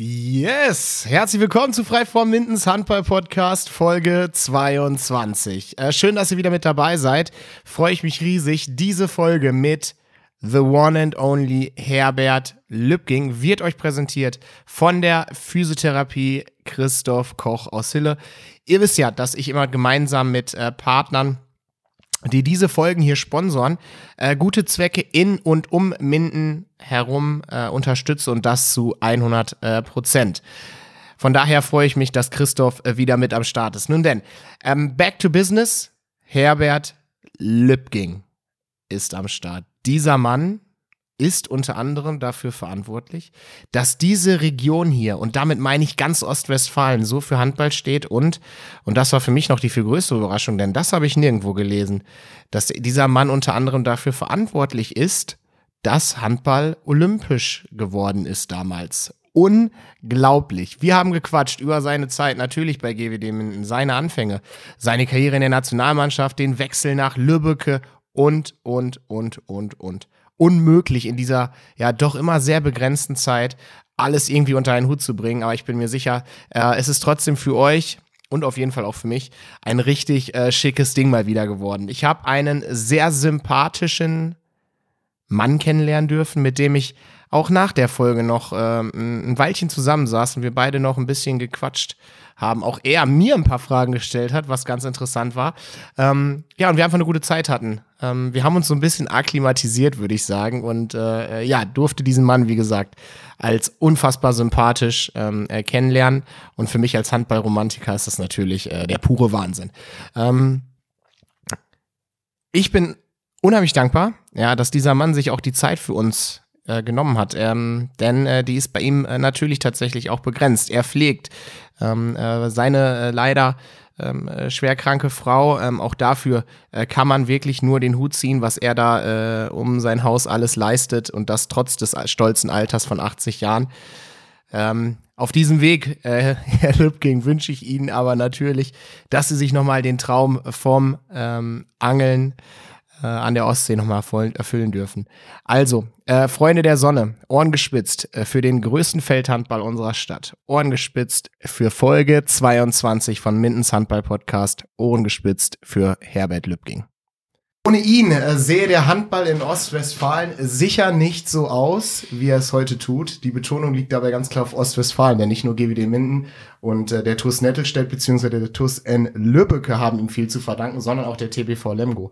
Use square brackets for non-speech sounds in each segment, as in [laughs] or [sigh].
Yes! Herzlich willkommen zu Freiform Mindens Handball Podcast Folge 22. Äh, schön, dass ihr wieder mit dabei seid. Freue ich mich riesig. Diese Folge mit The One and Only Herbert Lübking wird euch präsentiert von der Physiotherapie Christoph Koch aus Hille. Ihr wisst ja, dass ich immer gemeinsam mit äh, Partnern die diese Folgen hier sponsoren, äh, gute Zwecke in und um Minden herum äh, unterstütze und das zu 100 äh, Prozent. Von daher freue ich mich, dass Christoph äh, wieder mit am Start ist. Nun denn, ähm, back to business. Herbert Lübking ist am Start. Dieser Mann ist unter anderem dafür verantwortlich, dass diese Region hier, und damit meine ich ganz Ostwestfalen, so für Handball steht und, und das war für mich noch die viel größere Überraschung, denn das habe ich nirgendwo gelesen, dass dieser Mann unter anderem dafür verantwortlich ist, dass Handball olympisch geworden ist damals. Unglaublich. Wir haben gequatscht über seine Zeit natürlich bei GWD, seine Anfänge, seine Karriere in der Nationalmannschaft, den Wechsel nach Lübbecke und, und, und, und, und unmöglich in dieser ja doch immer sehr begrenzten Zeit alles irgendwie unter einen Hut zu bringen. Aber ich bin mir sicher, äh, es ist trotzdem für euch und auf jeden Fall auch für mich ein richtig äh, schickes Ding mal wieder geworden. Ich habe einen sehr sympathischen Mann kennenlernen dürfen, mit dem ich auch nach der Folge noch äh, ein Weilchen zusammensaßen, wir beide noch ein bisschen gequatscht haben. Auch er mir ein paar Fragen gestellt hat, was ganz interessant war. Ähm, ja, und wir einfach eine gute Zeit hatten. Ähm, wir haben uns so ein bisschen akklimatisiert, würde ich sagen. Und äh, ja, durfte diesen Mann, wie gesagt, als unfassbar sympathisch ähm, äh, kennenlernen. Und für mich als Handballromantiker ist das natürlich äh, der pure Wahnsinn. Ähm, ich bin unheimlich dankbar, ja, dass dieser Mann sich auch die Zeit für uns äh, genommen hat. Ähm, denn äh, die ist bei ihm äh, natürlich tatsächlich auch begrenzt. Er pflegt ähm, äh, seine äh, leider ähm, äh, schwerkranke Frau. Ähm, auch dafür äh, kann man wirklich nur den Hut ziehen, was er da äh, um sein Haus alles leistet und das trotz des stolzen Alters von 80 Jahren. Ähm, auf diesem Weg, äh, [laughs] Herr Lübking, wünsche ich Ihnen aber natürlich, dass Sie sich nochmal den Traum vom ähm, Angeln äh, an der Ostsee nochmal erfüllen dürfen. Also, äh, Freunde der Sonne, Ohren gespitzt äh, für den größten Feldhandball unserer Stadt. Ohren gespitzt für Folge 22 von Mindens Handball Podcast. Ohren gespitzt für Herbert Lübking. Ohne ihn äh, sehe der Handball in Ostwestfalen sicher nicht so aus, wie er es heute tut. Die Betonung liegt dabei ganz klar auf Ostwestfalen, denn nicht nur GWD Minden und äh, der TUS Nettelstedt bzw. der TUS N Lübbecke haben ihm viel zu verdanken, sondern auch der TBV Lemgo.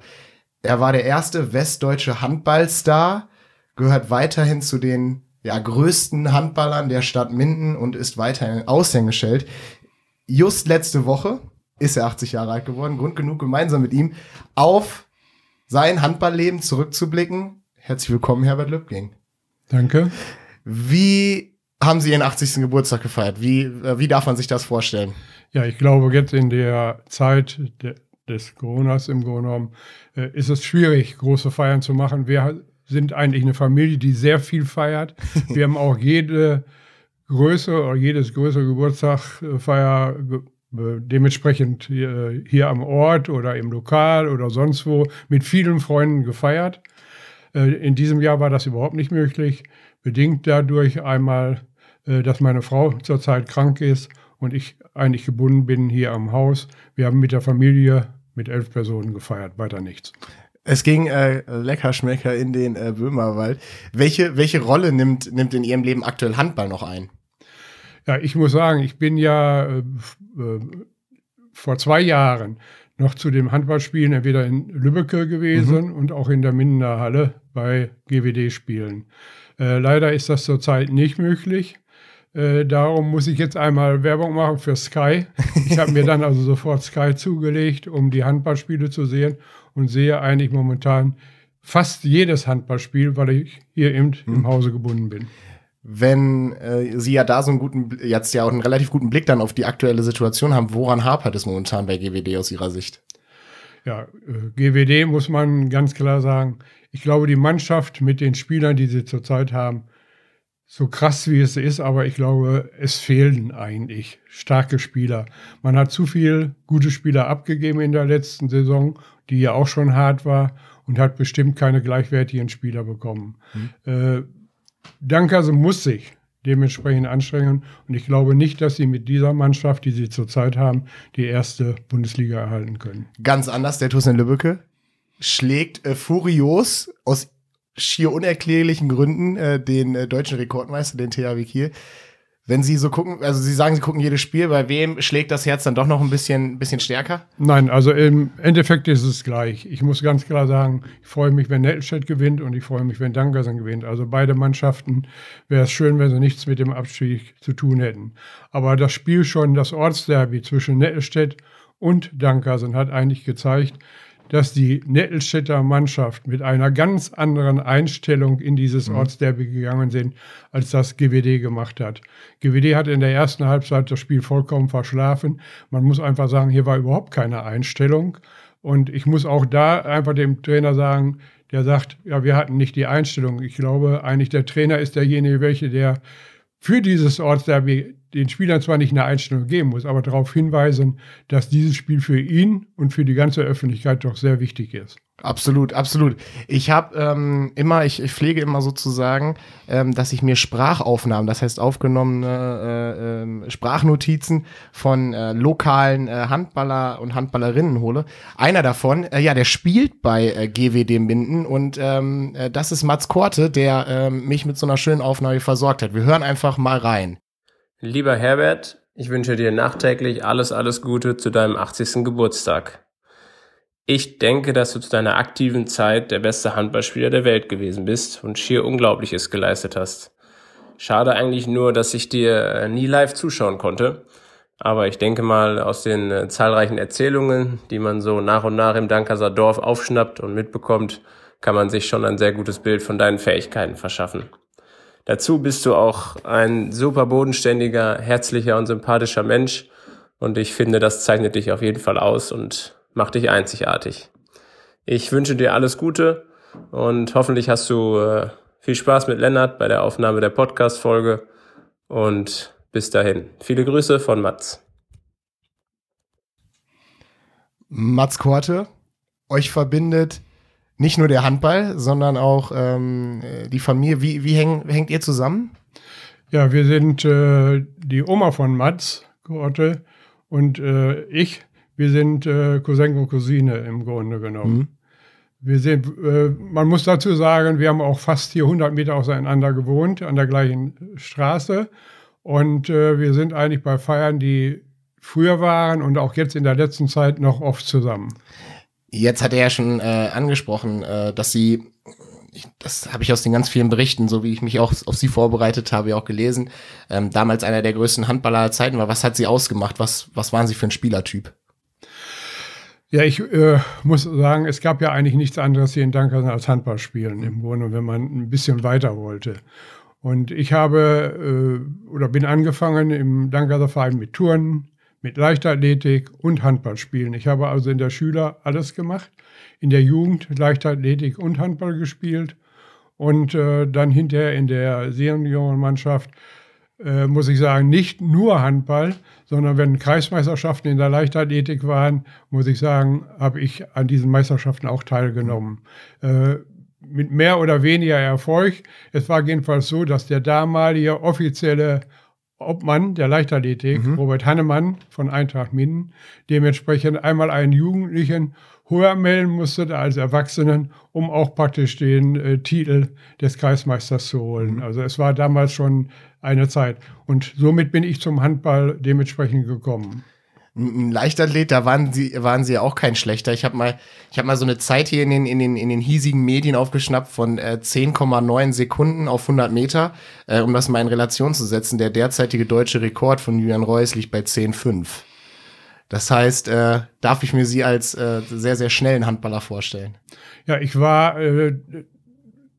Er war der erste westdeutsche Handballstar, gehört weiterhin zu den ja, größten Handballern der Stadt Minden und ist weiterhin Aushängeschild. Just letzte Woche ist er 80 Jahre alt geworden. Grund genug, gemeinsam mit ihm auf sein Handballleben zurückzublicken. Herzlich willkommen, Herbert Lübking. Danke. Wie haben Sie Ihren 80. Geburtstag gefeiert? Wie, äh, wie darf man sich das vorstellen? Ja, ich glaube, jetzt in der Zeit des Coronas im Grunde genommen ist es schwierig, große Feiern zu machen. Wir sind eigentlich eine Familie, die sehr viel feiert. [laughs] Wir haben auch jede Größe oder jedes größere Geburtstagfeier äh, dementsprechend hier, hier, am Ort oder im Lokal oder sonst wo mit vielen Freunden gefeiert. Äh, in diesem Jahr war das überhaupt nicht möglich, bedingt dadurch einmal, äh, dass meine Frau zurzeit krank ist und ich eigentlich gebunden bin hier am Haus. Wir haben mit der Familie mit elf Personen gefeiert, weiter nichts. Es ging äh, Leckerschmecker in den äh, Böhmerwald. Welche, welche Rolle nimmt, nimmt in Ihrem Leben aktuell Handball noch ein? Ja, ich muss sagen, ich bin ja äh, äh, vor zwei Jahren noch zu dem Handballspielen entweder in Lübbecke gewesen mhm. und auch in der Mindener Halle bei GWD-Spielen. Äh, leider ist das zurzeit nicht möglich. Äh, darum muss ich jetzt einmal Werbung machen für Sky. Ich habe mir dann also sofort Sky zugelegt, um die Handballspiele zu sehen und sehe eigentlich momentan fast jedes Handballspiel, weil ich hier eben hm. im Hause gebunden bin. Wenn äh, Sie ja da so einen guten, jetzt ja auch einen relativ guten Blick dann auf die aktuelle Situation haben, woran hapert es momentan bei GWD aus Ihrer Sicht? Ja, äh, GWD muss man ganz klar sagen. Ich glaube, die Mannschaft mit den Spielern, die sie zurzeit haben, so krass wie es ist, aber ich glaube, es fehlen eigentlich starke Spieler. Man hat zu viel gute Spieler abgegeben in der letzten Saison, die ja auch schon hart war und hat bestimmt keine gleichwertigen Spieler bekommen. Mhm. Äh, Dankerse muss sich dementsprechend anstrengen. Und ich glaube nicht, dass sie mit dieser Mannschaft, die sie zurzeit haben, die erste Bundesliga erhalten können. Ganz anders, der TuS in Lübbecke schlägt äh, furios aus schier unerklärlichen Gründen äh, den äh, deutschen Rekordmeister, den THW Kiel. Wenn Sie so gucken, also Sie sagen, Sie gucken jedes Spiel, bei wem schlägt das Herz dann doch noch ein bisschen, bisschen stärker? Nein, also im Endeffekt ist es gleich. Ich muss ganz klar sagen, ich freue mich, wenn Nettelstedt gewinnt und ich freue mich, wenn Dankersen gewinnt. Also beide Mannschaften wäre es schön, wenn sie nichts mit dem Abstieg zu tun hätten. Aber das Spiel schon, das Ortsderby zwischen Nettelstedt und Dankersen hat eigentlich gezeigt, dass die Nettelstädter Mannschaft mit einer ganz anderen Einstellung in dieses mhm. Ortsderby gegangen sind, als das GWD gemacht hat. GWD hat in der ersten Halbzeit das Spiel vollkommen verschlafen. Man muss einfach sagen, hier war überhaupt keine Einstellung. Und ich muss auch da einfach dem Trainer sagen, der sagt, ja, wir hatten nicht die Einstellung. Ich glaube, eigentlich der Trainer ist derjenige, welche der für dieses Ortsderby den Spielern zwar nicht eine Einstellung geben muss, aber darauf hinweisen, dass dieses Spiel für ihn und für die ganze Öffentlichkeit doch sehr wichtig ist. Absolut, absolut. Ich habe ähm, immer, ich, ich, pflege immer sozusagen, ähm, dass ich mir Sprachaufnahmen, das heißt aufgenommene äh, äh, Sprachnotizen von äh, lokalen äh, Handballer und Handballerinnen hole. Einer davon, äh, ja, der spielt bei äh, GWD Minden und ähm, äh, das ist Mats Korte, der äh, mich mit so einer schönen Aufnahme versorgt hat. Wir hören einfach mal rein. Lieber Herbert, ich wünsche dir nachträglich alles, alles Gute zu deinem 80. Geburtstag. Ich denke, dass du zu deiner aktiven Zeit der beste Handballspieler der Welt gewesen bist und schier Unglaubliches geleistet hast. Schade eigentlich nur, dass ich dir äh, nie live zuschauen konnte. Aber ich denke mal, aus den äh, zahlreichen Erzählungen, die man so nach und nach im Dankerser Dorf aufschnappt und mitbekommt, kann man sich schon ein sehr gutes Bild von deinen Fähigkeiten verschaffen. Dazu bist du auch ein super bodenständiger, herzlicher und sympathischer Mensch. Und ich finde, das zeichnet dich auf jeden Fall aus und macht dich einzigartig. Ich wünsche dir alles Gute und hoffentlich hast du äh, viel Spaß mit Lennart bei der Aufnahme der Podcast-Folge. Und bis dahin. Viele Grüße von Mats. Mats Korte, euch verbindet nicht nur der Handball, sondern auch ähm, die Familie. Wie, wie häng, hängt ihr zusammen? Ja, wir sind äh, die Oma von Mats Korte und äh, ich. Wir sind äh, Cousin und Cousine im Grunde genommen. Mhm. Wir sind, äh, man muss dazu sagen, wir haben auch fast hier 100 Meter auseinander gewohnt, an der gleichen Straße. Und äh, wir sind eigentlich bei Feiern, die früher waren und auch jetzt in der letzten Zeit noch oft zusammen. Jetzt hat er ja schon äh, angesprochen, äh, dass sie, ich, das habe ich aus den ganz vielen Berichten, so wie ich mich auch auf sie vorbereitet habe, auch gelesen, ähm, damals einer der größten Handballer aller Zeiten war. Was hat sie ausgemacht? Was, was waren sie für ein Spielertyp? Ja, ich äh, muss sagen, es gab ja eigentlich nichts anderes hier in Dankersen als Handballspielen im Grunde, wenn man ein bisschen weiter wollte. Und ich habe äh, oder bin angefangen im Dankerser Verein mit Touren, mit Leichtathletik und Handball spielen. Ich habe also in der Schüler alles gemacht, in der Jugend Leichtathletik und Handball gespielt und äh, dann hinterher in der Seniorenmannschaft äh, muss ich sagen, nicht nur Handball, sondern wenn Kreismeisterschaften in der Leichtathletik waren, muss ich sagen, habe ich an diesen Meisterschaften auch teilgenommen. Äh, mit mehr oder weniger Erfolg. Es war jedenfalls so, dass der damalige offizielle Obmann der Leichtathletik, mhm. Robert Hannemann von Eintracht Minden, dementsprechend einmal einen Jugendlichen höher melden musste als Erwachsenen, um auch praktisch den äh, Titel des Kreismeisters zu holen. Mhm. Also es war damals schon eine Zeit. Und somit bin ich zum Handball dementsprechend gekommen ein Leichtathlet, da waren sie, waren sie auch kein schlechter. Ich habe mal, ich habe mal so eine Zeit hier in den, in den, in den hiesigen Medien aufgeschnappt von äh, 10,9 Sekunden auf 100 Meter, äh, um das mal in Relation zu setzen. Der derzeitige deutsche Rekord von Julian Reus liegt bei 10,5. Das heißt, äh, darf ich mir sie als äh, sehr, sehr schnellen Handballer vorstellen? Ja, ich war, äh,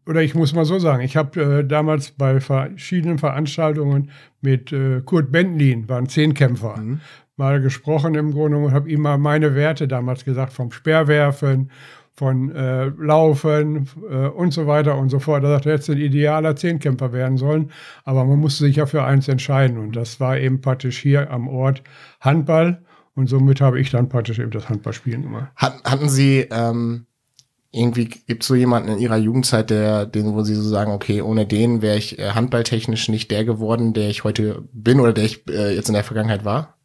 oder ich muss mal so sagen, ich habe äh, damals bei verschiedenen Veranstaltungen mit äh, Kurt Bentlin, waren Zehnkämpfer, mhm mal gesprochen im Grunde und habe ihm mal meine Werte damals gesagt, vom Speerwerfen, von äh, Laufen äh, und so weiter und so fort. Er sagte, er hätte ein idealer Zehnkämpfer werden sollen, aber man musste sich ja für eins entscheiden und das war eben praktisch hier am Ort Handball und somit habe ich dann praktisch eben das Handballspielen gemacht. Hatten Sie ähm irgendwie gibt es so jemanden in ihrer Jugendzeit, der, den, wo sie so sagen, okay, ohne den wäre ich äh, handballtechnisch nicht der geworden, der ich heute bin oder der ich äh, jetzt in der Vergangenheit war?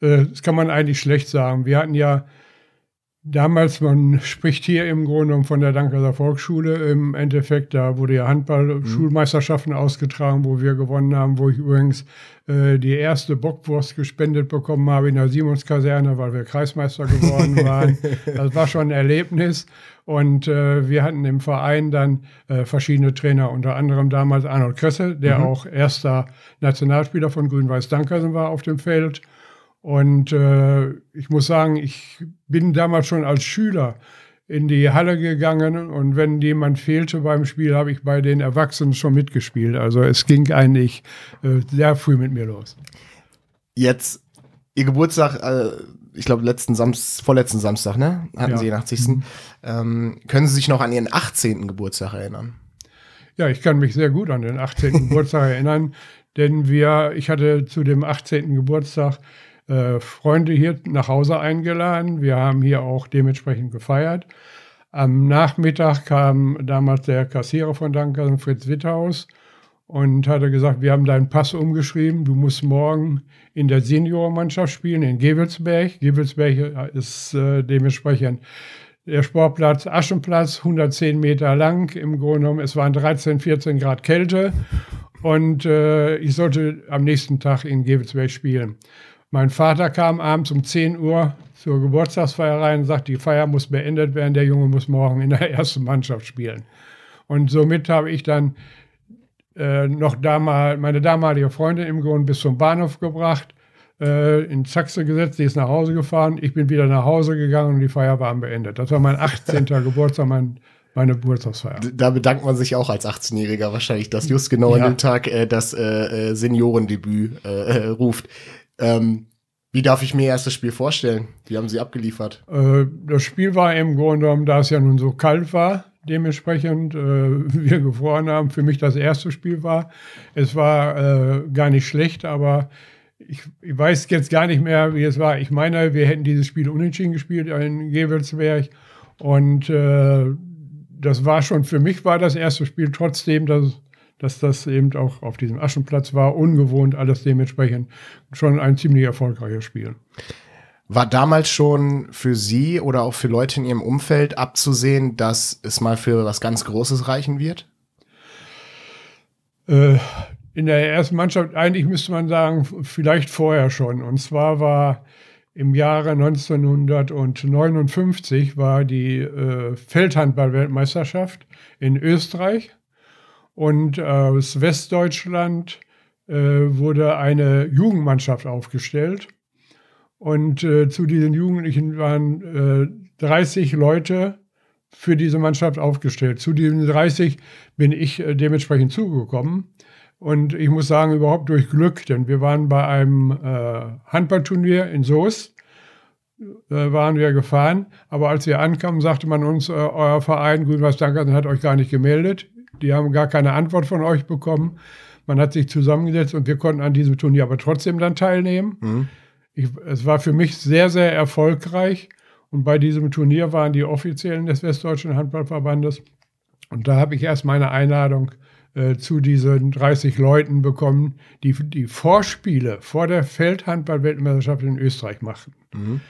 Äh, das kann man eigentlich schlecht sagen. Wir hatten ja damals, man spricht hier im Grunde genommen von der Dankerser Volksschule, im Endeffekt, da wurde ja Handball-Schulmeisterschaften mhm. ausgetragen, wo wir gewonnen haben, wo ich übrigens äh, die erste Bockwurst gespendet bekommen habe in der Simonskaserne, weil wir Kreismeister geworden [laughs] waren. das war schon ein Erlebnis. Und äh, wir hatten im Verein dann äh, verschiedene Trainer, unter anderem damals Arnold Kresse, der mhm. auch erster Nationalspieler von Grün-Weiß Dankersen war auf dem Feld. Und äh, ich muss sagen, ich bin damals schon als Schüler in die Halle gegangen und wenn jemand fehlte beim Spiel, habe ich bei den Erwachsenen schon mitgespielt. Also es ging eigentlich äh, sehr früh mit mir los. Jetzt, Ihr Geburtstag, äh, ich glaube, letzten Samstag, vorletzten Samstag, ne? Hatten ja. Sie Ihren 80. Mhm. Ähm, können Sie sich noch an Ihren 18. Geburtstag erinnern? Ja, ich kann mich sehr gut an den 18. [laughs] Geburtstag erinnern, denn wir, ich hatte zu dem 18. Geburtstag äh, Freunde hier nach Hause eingeladen. Wir haben hier auch dementsprechend gefeiert. Am Nachmittag kam damals der Kassierer von Dankern, Fritz Witthaus, und hatte gesagt, wir haben deinen Pass umgeschrieben, du musst morgen in der Seniormannschaft spielen in Gewelsberg. Gewelsberg ist äh, dementsprechend der Sportplatz Aschenplatz, 110 Meter lang. Im Grunde genommen, es waren 13, 14 Grad Kälte und äh, ich sollte am nächsten Tag in Gewelsberg spielen. Mein Vater kam abends um 10 Uhr zur Geburtstagsfeier rein und sagt, die Feier muss beendet werden, der Junge muss morgen in der [laughs] ersten Mannschaft spielen. Und somit habe ich dann äh, noch damal, meine damalige Freundin im Grunde bis zum Bahnhof gebracht, äh, in Sachse gesetzt, die ist nach Hause gefahren, ich bin wieder nach Hause gegangen und die Feier war beendet. Das war mein 18. [laughs] Geburtstag, mein meine Geburtstagsfeier. Da bedankt man sich auch als 18-Jähriger wahrscheinlich, dass just genau ja. an dem Tag äh, das äh, äh Seniorendebüt äh, ruft. Ähm, wie darf ich mir erst das Spiel vorstellen? Wie haben Sie abgeliefert? Äh, das Spiel war im Grunde genommen, da es ja nun so kalt war, dementsprechend äh, [laughs] wir gefroren haben, für mich das erste Spiel war. Es war äh, gar nicht schlecht, aber ich, ich, weiß jetzt gar nicht mehr, wie es war. Ich meine, wir hätten dieses Spiel unentschieden gespielt in Gewelsberg und äh, das war schon, für mich war das erste Spiel trotzdem, dass dass das eben auch auf diesem Aschenplatz war, ungewohnt, alles dementsprechend schon ein ziemlich erfolgreiches Spiel. War damals schon für Sie oder auch für Leute in Ihrem Umfeld abzusehen, dass es mal für was ganz Großes reichen wird? Äh, in der ersten Mannschaft, eigentlich müsste man sagen, vielleicht vorher schon. Und zwar war im Jahre 1959 war die äh, Feldhandball-Weltmeisterschaft in Österreich und aus Westdeutschland äh, wurde eine Jugendmannschaft aufgestellt. Und äh, zu diesen Jugendlichen waren äh, 30 Leute für diese Mannschaft aufgestellt. Zu diesen 30 bin ich äh, dementsprechend zugekommen. Und ich muss sagen, überhaupt durch Glück, denn wir waren bei einem äh, Handballturnier in Soest, äh, waren wir gefahren. Aber als wir ankamen, sagte man uns, euer Verein Grün-Weiß Dankern hat euch gar nicht gemeldet. Die haben gar keine Antwort von euch bekommen. Man hat sich zusammengesetzt und wir konnten an diesem Turnier aber trotzdem dann teilnehmen. Mhm. Ich, es war für mich sehr, sehr erfolgreich. Und bei diesem Turnier waren die Offiziellen des Westdeutschen Handballverbandes. Und da habe ich erst meine Einladung äh, zu diesen 30 Leuten bekommen, die die Vorspiele vor der Feldhandball-Weltmeisterschaft in Österreich machten. Mhm.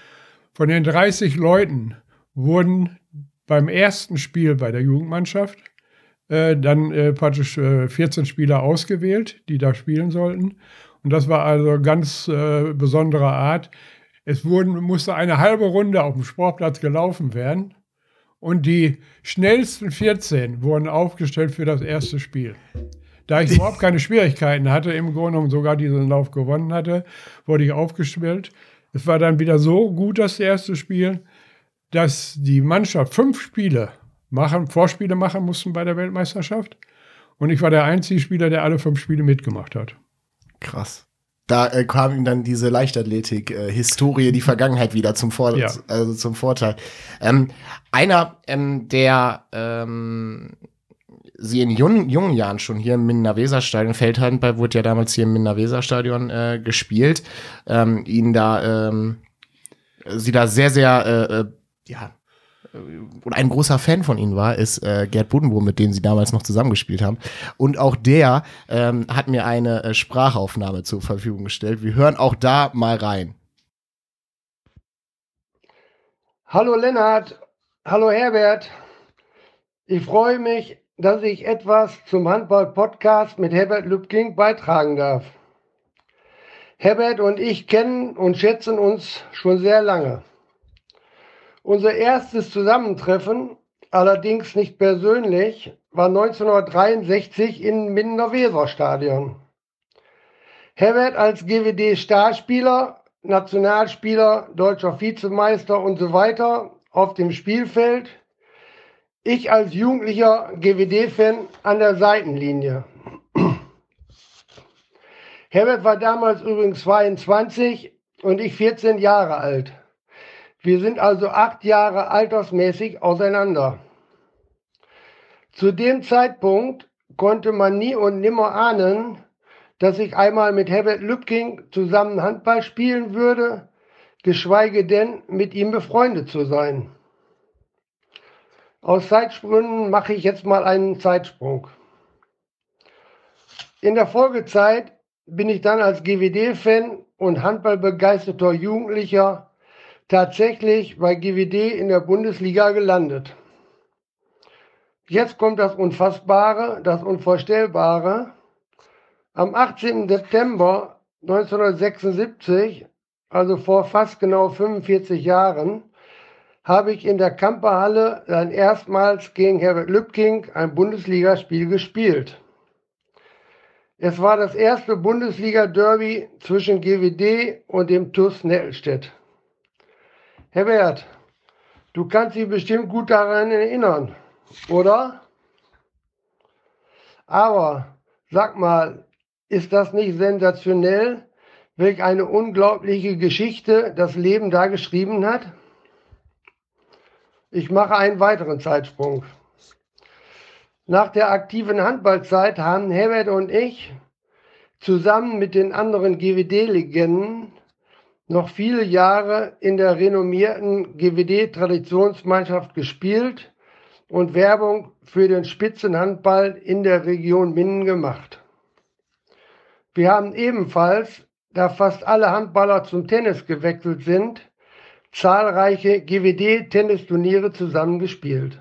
Von den 30 Leuten wurden beim ersten Spiel bei der Jugendmannschaft äh, dann äh, praktisch äh, 14 Spieler ausgewählt, die da spielen sollten. Und das war also ganz äh, besonderer Art. Es wurden, musste eine halbe Runde auf dem Sportplatz gelaufen werden. Und die schnellsten 14 wurden aufgestellt für das erste Spiel. Da ich überhaupt keine Schwierigkeiten hatte, im Grunde genommen sogar diesen Lauf gewonnen hatte, wurde ich aufgestellt. Es war dann wieder so gut, das erste Spiel, dass die Mannschaft fünf Spiele machen, Vorspiele machen mussten bei der Weltmeisterschaft. Und ich war der einzige Spieler, der alle fünf Spiele mitgemacht hat. Krass. Da äh, kam ihm dann diese Leichtathletik-Historie, äh, die Vergangenheit wieder zum, Vor ja. also zum Vorteil. Ähm, einer, ähm, der ähm, sie in jungen, jungen Jahren schon hier im Minna-Weser-Stadion, Feldhandball wurde ja damals hier im Minna-Weser-Stadion äh, gespielt, ähm, ihn da, ähm, sie da sehr, sehr, äh, äh ja, oder ein großer Fan von ihnen war, ist äh, Gerd Buddenbohm, mit dem sie damals noch zusammengespielt haben. Und auch der ähm, hat mir eine äh, Sprachaufnahme zur Verfügung gestellt. Wir hören auch da mal rein. Hallo Lennart, hallo Herbert. Ich freue mich, dass ich etwas zum Handball-Podcast mit Herbert Lübking beitragen darf. Herbert und ich kennen und schätzen uns schon sehr lange. Unser erstes Zusammentreffen, allerdings nicht persönlich, war 1963 im Mindener Weserstadion. Herbert als GWD-Starspieler, Nationalspieler, deutscher Vizemeister und so weiter auf dem Spielfeld. Ich als jugendlicher GWD-Fan an der Seitenlinie. Herbert war damals übrigens 22 und ich 14 Jahre alt. Wir sind also acht Jahre altersmäßig auseinander. Zu dem Zeitpunkt konnte man nie und nimmer ahnen, dass ich einmal mit Herbert Lübking zusammen Handball spielen würde, geschweige denn mit ihm befreundet zu sein. Aus Zeitsprüngen mache ich jetzt mal einen Zeitsprung. In der Folgezeit bin ich dann als GWD-Fan und handballbegeisterter Jugendlicher tatsächlich bei GWD in der Bundesliga gelandet. Jetzt kommt das Unfassbare, das Unvorstellbare. Am 18. September 1976, also vor fast genau 45 Jahren, habe ich in der Kamperhalle dann erstmals gegen Herbert Lübking ein Bundesligaspiel gespielt. Es war das erste Bundesliga-Derby zwischen GWD und dem TuS Nettelstedt. Herbert, du kannst dich bestimmt gut daran erinnern, oder? Aber sag mal, ist das nicht sensationell, welch eine unglaubliche Geschichte das Leben da geschrieben hat? Ich mache einen weiteren Zeitsprung. Nach der aktiven Handballzeit haben Herbert und ich zusammen mit den anderen GWD-Legenden noch viele Jahre in der renommierten GWD-Traditionsmannschaft gespielt und Werbung für den Spitzenhandball in der Region Minden gemacht. Wir haben ebenfalls, da fast alle Handballer zum Tennis gewechselt sind, zahlreiche GWD-Tennisturniere zusammengespielt.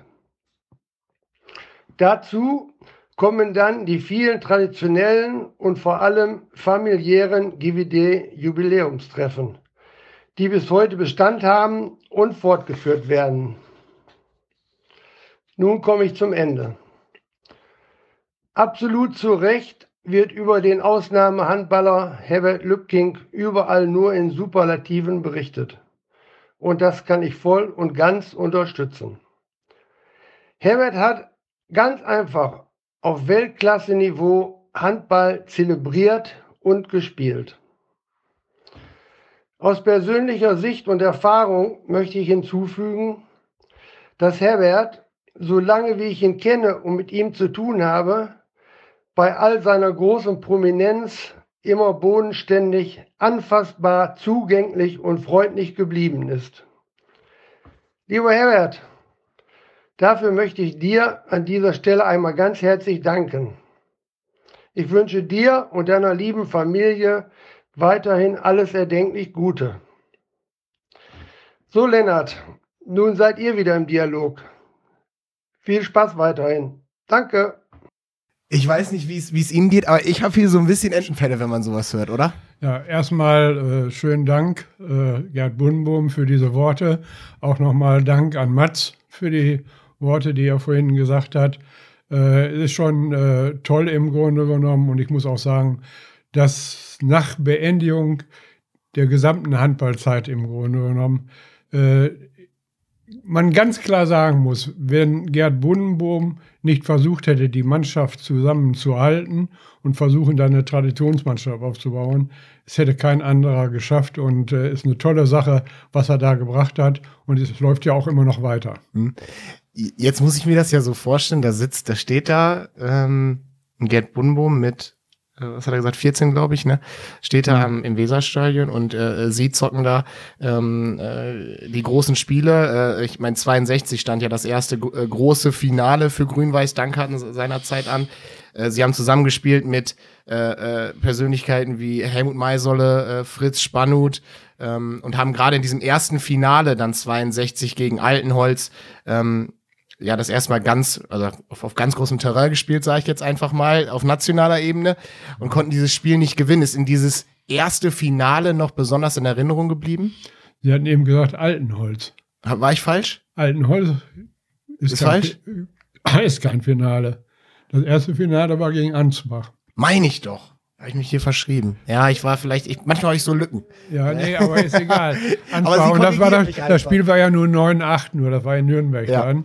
Dazu kommen dann die vielen traditionellen und vor allem familiären GWD-Jubiläumstreffen, die bis heute Bestand haben und fortgeführt werden. Nun komme ich zum Ende. Absolut zu Recht wird über den Ausnahmehandballer Herbert Lübking überall nur in Superlativen berichtet. Und das kann ich voll und ganz unterstützen. Herbert hat ganz einfach auf Weltklasse-Niveau Handball zelebriert und gespielt. Aus persönlicher Sicht und Erfahrung möchte ich hinzufügen, dass Herbert, solange wie ich ihn kenne und mit ihm zu tun habe, bei all seiner großen Prominenz immer bodenständig, anfassbar, zugänglich und freundlich geblieben ist. Lieber Herbert, Dafür möchte ich dir an dieser Stelle einmal ganz herzlich danken. Ich wünsche dir und deiner lieben Familie weiterhin alles erdenklich Gute. So, Lennart, nun seid ihr wieder im Dialog. Viel Spaß weiterhin. Danke. Ich weiß nicht, wie es Ihnen geht, aber ich habe hier so ein bisschen Entenfälle, wenn man sowas hört, oder? Ja, erstmal äh, schönen Dank, äh, Gerd Bundenbohm, für diese Worte. Auch nochmal Dank an Mats für die Worte, die er vorhin gesagt hat. Äh, ist schon äh, toll im Grunde genommen. Und ich muss auch sagen, dass nach Beendigung der gesamten Handballzeit im Grunde genommen äh, man ganz klar sagen muss, wenn Gerd Bundenbohm nicht versucht hätte, die Mannschaft zusammenzuhalten und versuchen, dann eine Traditionsmannschaft aufzubauen, es hätte kein anderer geschafft und äh, ist eine tolle Sache, was er da gebracht hat und es läuft ja auch immer noch weiter. Hm. Jetzt muss ich mir das ja so vorstellen, da sitzt, da steht da ähm, Gerd Bunbohm mit äh, was hat er gesagt, 14, glaube ich, ne? Steht da am, im Weserstadion und äh, sie zocken da ähm, äh, die großen Spiele. Äh, ich meine, 62 stand ja das erste äh, große Finale für Grün-Weiß Dankharten seinerzeit an. Äh, sie haben zusammengespielt mit äh, äh, Persönlichkeiten wie Helmut Maisolle, äh, Fritz Spannut ähm, und haben gerade in diesem ersten Finale dann 62 gegen Altenholz ähm, ja, das erstmal ganz, also auf, auf ganz großem Terrain gespielt, sage ich jetzt einfach mal, auf nationaler Ebene und konnten dieses Spiel nicht gewinnen. Ist in dieses erste Finale noch besonders in Erinnerung geblieben? Sie hatten eben gesagt Altenholz. War ich falsch? Altenholz ist, Ist kein, falsch? [laughs] Ist kein Finale. Das erste Finale war gegen Ansbach. Meine ich doch. Habe ich mich hier verschrieben. Ja, ich war vielleicht, ich, manchmal habe ich so Lücken. Ja, nee, aber ist [laughs] egal. Aber Sie Ansbach. Und das, das, das. Spiel war ja nur 9-8 nur, das war in Nürnberg Ja. dann.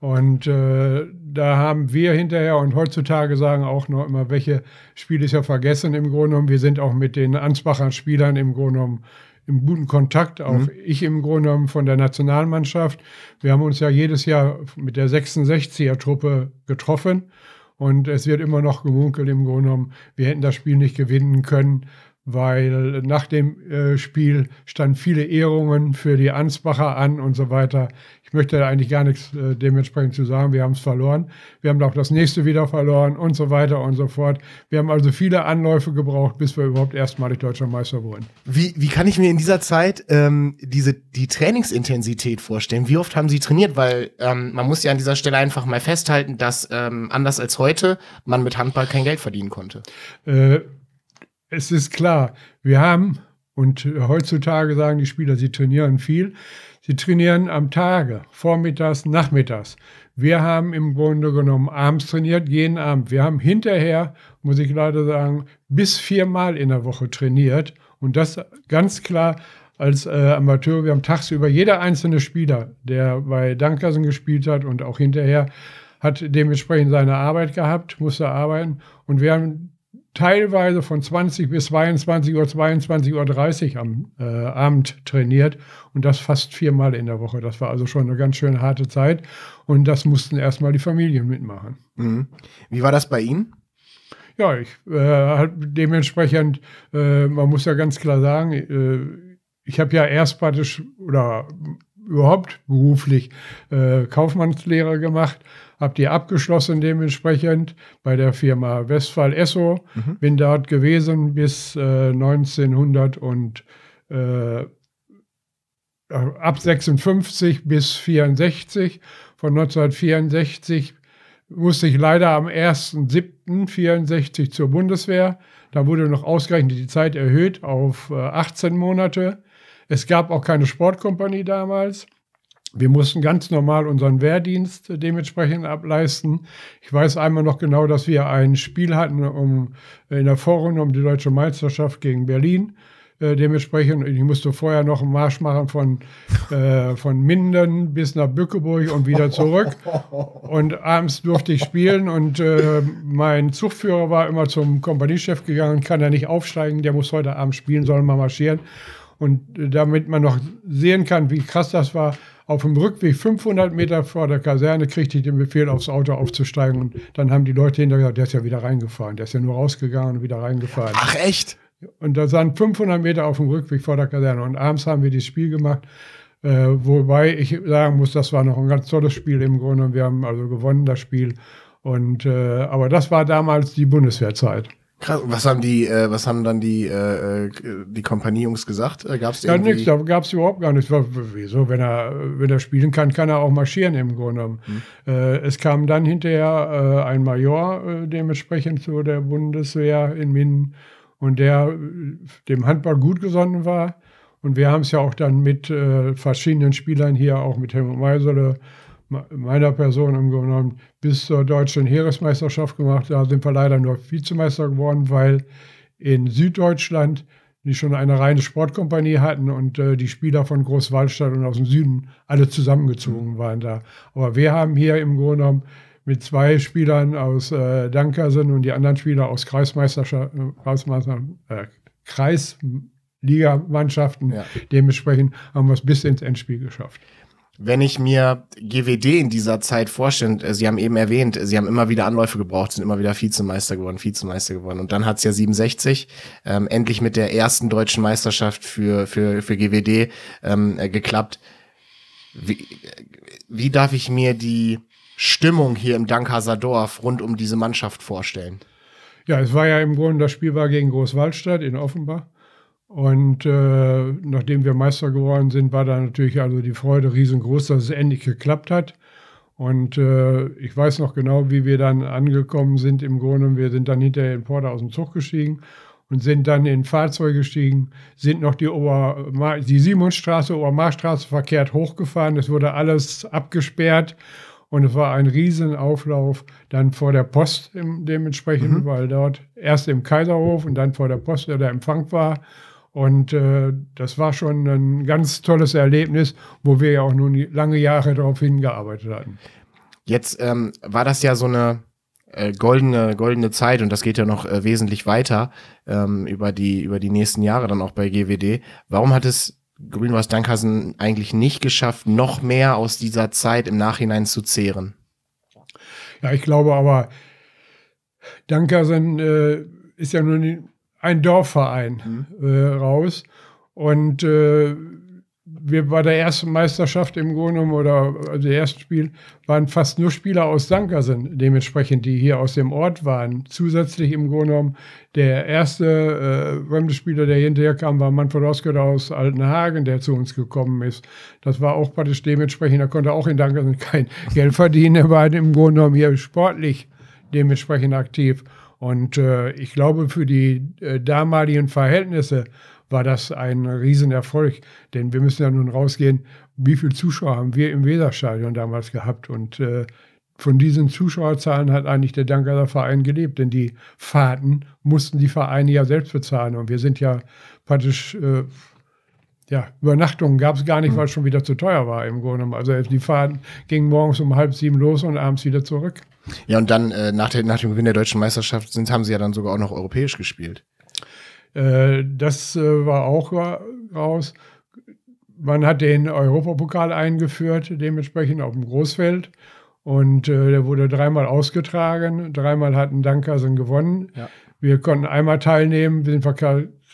Und äh, da haben wir hinterher und heutzutage sagen auch noch immer, welche Spiele ist ja vergessen im Grunde genommen. Wir sind auch mit den Ansbacher Spielern im Grunde genommen im guten Kontakt, auch Mhm. ich im Grunde genommen von der Nationalmannschaft. Wir haben uns ja jedes Jahr mit der 66er-Truppe getroffen und es wird immer noch gemunkelt im Grunde genommen, wir hätten das Spiel nicht gewinnen können, weil nach dem äh, Spiel standen viele Ehrungen für die Ansbacher an und so weiter. Ich möchte da eigentlich gar nichts äh, dementsprechend zu sagen. Wir haben es verloren. Wir haben auch das nächste wieder verloren und so weiter und so fort. Wir haben also viele Anläufe gebraucht, bis wir überhaupt erstmalig deutscher Meister wurden. Wie, wie kann ich mir in dieser Zeit ähm, diese, die Trainingsintensität vorstellen? Wie oft haben Sie trainiert? Weil ähm, man muss ja an dieser Stelle einfach mal festhalten, dass ähm, anders als heute man mit Handball kein Geld verdienen konnte. Äh, es ist klar, wir haben, und heutzutage sagen die Spieler, sie trainieren viel. Sie trainieren am Tage, vormittags, nachmittags. Wir haben im Grunde genommen abends trainiert, jeden Abend. Wir haben hinterher, muss ich leider sagen, bis viermal in der Woche trainiert. Und das ganz klar als äh, Amateur. Wir haben tagsüber jeder einzelne Spieler, der bei Dankersen gespielt hat und auch hinterher, hat dementsprechend seine Arbeit gehabt, musste arbeiten. Und wir haben teilweise von 20 bis 22 Uhr, 22 Uhr 30 am äh, Abend trainiert und das fast viermal in der Woche. Das war also schon eine ganz schön harte Zeit und das mussten erstmal die Familien mitmachen. Mhm. Wie war das bei Ihnen? Ja, ich äh, halt dementsprechend, äh, man muss ja ganz klar sagen, äh, ich habe ja erst praktisch oder überhaupt beruflich äh, Kaufmannslehre gemacht, habe die abgeschlossen dementsprechend bei der Firma Westphal Esso, Mhm. bin dort gewesen bis äh, 1900 und äh, ab 56 bis 64. Von 1964 musste ich leider am 1.7.64 zur Bundeswehr. Da wurde noch ausgerechnet die Zeit erhöht auf äh, 18 Monate. Es gab auch keine Sportkompanie damals. Wir mussten ganz normal unseren Wehrdienst dementsprechend ableisten. Ich weiß einmal noch genau, dass wir ein Spiel hatten um, in der Vorrunde um die deutsche Meisterschaft gegen Berlin. Äh, dementsprechend, ich musste vorher noch einen Marsch machen von, [laughs] äh, von Minden bis nach Bückeburg und wieder zurück. Und abends durfte ich spielen und äh, mein Zugführer war immer zum Kompaniechef gegangen, kann er nicht aufsteigen, der muss heute Abend spielen, soll mal marschieren. Und äh, damit man noch sehen kann, wie krass das war, auf dem Rückweg 500 Meter vor der Kaserne kriegte ich den Befehl, aufs Auto aufzusteigen. Und dann haben die Leute hinterher gesagt, der ist ja wieder reingefahren. Der ist ja nur rausgegangen und wieder reingefahren. Ach echt? Und das waren 500 Meter auf dem Rückweg vor der Kaserne. Und abends haben wir dieses Spiel gemacht. Äh, wobei ich sagen muss, das war noch ein ganz tolles Spiel im Grunde. Und wir haben also gewonnen, das Spiel. Und, äh, aber das war damals die Bundeswehrzeit. Krass. Was haben die, äh, was haben dann die, äh, äh, die Kompaniejungs gesagt? Äh, Gab's Ja, nichts, da gab es überhaupt gar nichts. Wieso? Wenn er, wenn er spielen kann, kann er auch marschieren im Grunde genommen. Äh, es kam dann hinterher äh, ein Major äh, dementsprechend zu der Bundeswehr in Minden und der dem Handball gut gesonnen war. Und wir haben es ja auch dann mit verschiedenen Spielern hier, auch mit Helmut Meiserle, me- meiner Person im Grunde genommen, bis zur deutschen Heeresmeisterschaft gemacht. Da sind wir leider nur Vizemeister geworden, weil in Süddeutschland die schon eine reine Sportkompanie hatten und äh, die Spieler von Großwallstadt und aus dem Süden alle zusammengezogen waren da. Aber wir haben hier im Grunde genommen mit zwei Spielern aus äh, Dankersen und die anderen Spieler aus Kreismeisterschaft, Kreismeister, äh, Kreisligamannschaften. Ja. Dementsprechend haben wir es bis ins Endspiel geschafft. Wenn ich mir GWD in dieser Zeit vorstelle, äh, Sie haben eben erwähnt, Sie haben immer wieder Anläufe gebraucht, sind immer wieder Vizemeister geworden, Vizemeister geworden. Und dann hat's ja 67 ähm, endlich mit der ersten deutschen Meisterschaft für, für, für GWD ähm, äh, geklappt. Wie, wie darf ich mir die Stimmung hier im Dankhaser rund um diese Mannschaft vorstellen? Ja, es war ja im Grunde, das Spiel war gegen Großwaldstadt in Offenbach. Und äh, nachdem wir Meister geworden sind, war da natürlich also die Freude riesengroß, dass es endlich geklappt hat. Und äh, ich weiß noch genau, wie wir dann angekommen sind im Grunde. Wir sind dann hinterher in Porter aus dem Zug gestiegen und sind dann in Fahrzeug gestiegen, sind noch die, Ober die Simonsstraße, Obermarstraße verkehrt hochgefahren. Es wurde alles abgesperrt und es war ein Riesenauflauf dann vor der Post im, dementsprechend, mhm. weil dort erst im Kaiserhof und dann vor der Post der Empfang war. Und äh, das war schon ein ganz tolles Erlebnis, wo wir ja auch nun lange Jahre darauf hingearbeitet hatten. Jetzt ähm, war das ja so eine äh, goldene, goldene Zeit und das geht ja noch äh, wesentlich weiter ähm, über, die, über die nächsten Jahre dann auch bei GWD. Warum hat es Grün-Weiß Dankhasen eigentlich nicht geschafft, noch mehr aus dieser Zeit im Nachhinein zu zehren? Ja, ich glaube aber, Dankhasen äh, ist ja nun ein Dorfverein mhm. äh, raus. Und äh, wir bei der ersten Meisterschaft im Grunde oder also ersten Spiel waren fast nur Spieler aus Dankersen dementsprechend, die hier aus dem Ort waren. Zusätzlich im Grunde genommen der erste äh, fremde Spieler, der hinterher kam, war Manfred Oskar aus Altenhagen, der zu uns gekommen ist. Das war auch praktisch dementsprechend, er konnte auch in Dankersen kein [laughs] Geld verdienen, er war im Grunde genommen hier sportlich dementsprechend aktiv. Und äh, ich glaube, für die äh, damaligen Verhältnisse war das ein Riesenerfolg. Denn wir müssen ja nun rausgehen, wie viele Zuschauer haben wir im Weserstadion damals gehabt. Und äh, von diesen Zuschauerzahlen hat eigentlich der Dankerser Verein gelebt. Denn die Fahrten mussten die Vereine ja selbst bezahlen. Und wir sind ja praktisch äh, ja, Übernachtungen gab es gar nicht, weil es schon wieder zu teuer war im Grunde. Also die Fahrten gingen morgens um halb sieben los und abends wieder zurück. Ja, und dann äh, nach, der, nach dem Gewinn der deutschen Meisterschaft sind, haben sie ja dann sogar auch noch europäisch gespielt. Äh, das äh, war auch raus. Man hat den Europapokal eingeführt, dementsprechend auf dem Großfeld. Und äh, der wurde dreimal ausgetragen. Dreimal hatten Dankersen gewonnen. Ja. Wir konnten einmal teilnehmen, wir sind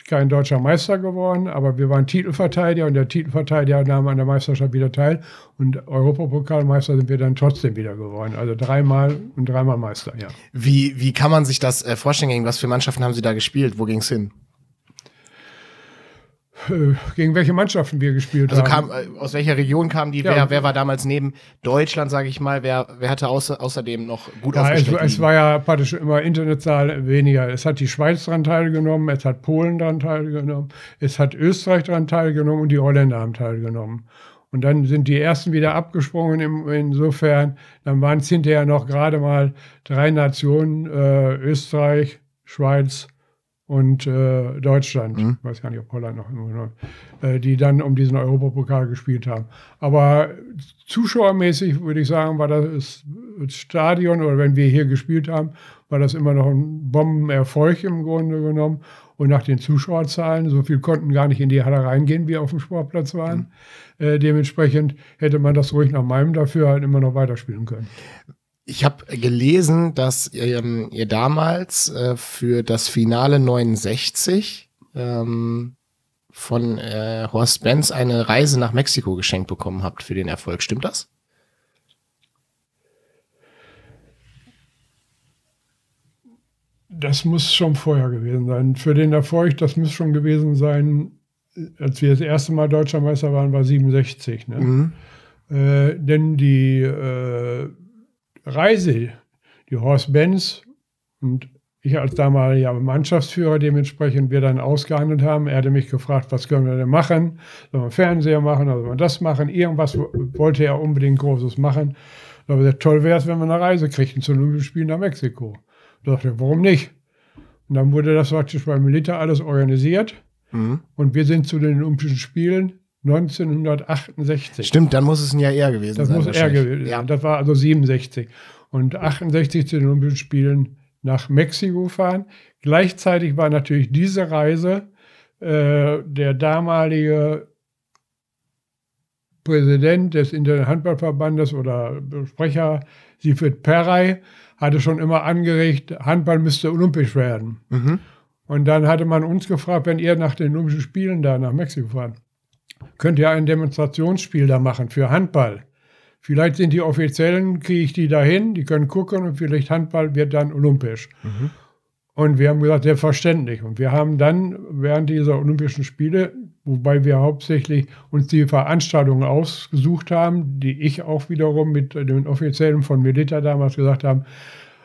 kein deutscher Meister geworden, aber wir waren Titelverteidiger und der Titelverteidiger nahm an der Meisterschaft wieder teil und Europapokalmeister sind wir dann trotzdem wieder geworden. Also dreimal und dreimal Meister, ja. Wie, wie kann man sich das äh, vorstellen? Gegen was für Mannschaften haben Sie da gespielt? Wo ging es hin? Äh, gegen welche Mannschaften wir gespielt also haben. Also kam, aus welcher Region kamen die? Ja. Wer, wer war damals neben Deutschland, sage ich mal? Wer, wer hatte außer, außerdem noch gut ja, es, es, war ja praktisch immer international weniger. Es hat die Schweiz daran teilgenommen, es hat Polen daran teilgenommen, es hat Österreich daran teilgenommen und die Holländer haben teilgenommen. Und dann sind die ersten wieder abgesprungen. Im, insofern, dann waren es hinterher noch gerade mal drei Nationen, äh, Österreich, Schweiz, und äh, Deutschland, mhm. ich weiß gar nicht, ob Holland noch immer äh, die dann um diesen Europapokal gespielt haben. Aber zuschauermäßig würde ich sagen, war das Stadion oder wenn wir hier gespielt haben, war das immer noch ein Bombenerfolg im Grunde genommen. Und nach den Zuschauerzahlen, so viel konnten gar nicht in die Halle reingehen, wie auf dem Sportplatz waren. Mhm. Äh, dementsprechend hätte man das ruhig nach meinem dafür halt immer noch weiterspielen können. Ich habe gelesen, dass ähm, ihr damals äh, für das Finale 69 ähm, von äh, Horst Benz eine Reise nach Mexiko geschenkt bekommen habt für den Erfolg. Stimmt das? Das muss schon vorher gewesen sein. Für den Erfolg, das muss schon gewesen sein, als wir das erste Mal Deutscher Meister waren, war 67. Ne? Mhm. Äh, denn die äh, Reise, die Horst Benz und ich als damaliger Mannschaftsführer dementsprechend wir dann ausgehandelt haben. Er hatte mich gefragt, was können wir denn machen? Sollen wir Fernseher machen oder sollen wir das machen? Irgendwas wollte er unbedingt Großes machen. Da habe ich gesagt, toll wäre es, wenn wir eine Reise kriegten zu Olympischen Spielen nach Mexiko. Da dachte ich, warum nicht? Und dann wurde das praktisch beim Militär alles organisiert. Mhm. Und wir sind zu den Olympischen Spielen 1968. Stimmt, dann muss es ein Jahr eher gewesen das sein. Das muss eher gewesen ja. Das war also 67. Und 68 zu den Olympischen Spielen nach Mexiko fahren. Gleichzeitig war natürlich diese Reise äh, der damalige Präsident des Internen Handballverbandes oder Sprecher Siegfried Perrey hatte schon immer angeregt, Handball müsste olympisch werden. Mhm. Und dann hatte man uns gefragt, wenn ihr nach den Olympischen Spielen da nach Mexiko fahrt, könnt ihr ein Demonstrationsspiel da machen für Handball. Vielleicht sind die Offiziellen, kriege ich die dahin, die können gucken und vielleicht Handball wird dann olympisch. Mhm. Und wir haben gesagt, selbstverständlich. Und wir haben dann während dieser Olympischen Spiele, wobei wir hauptsächlich uns die Veranstaltungen ausgesucht haben, die ich auch wiederum mit den Offiziellen von Milita damals gesagt haben,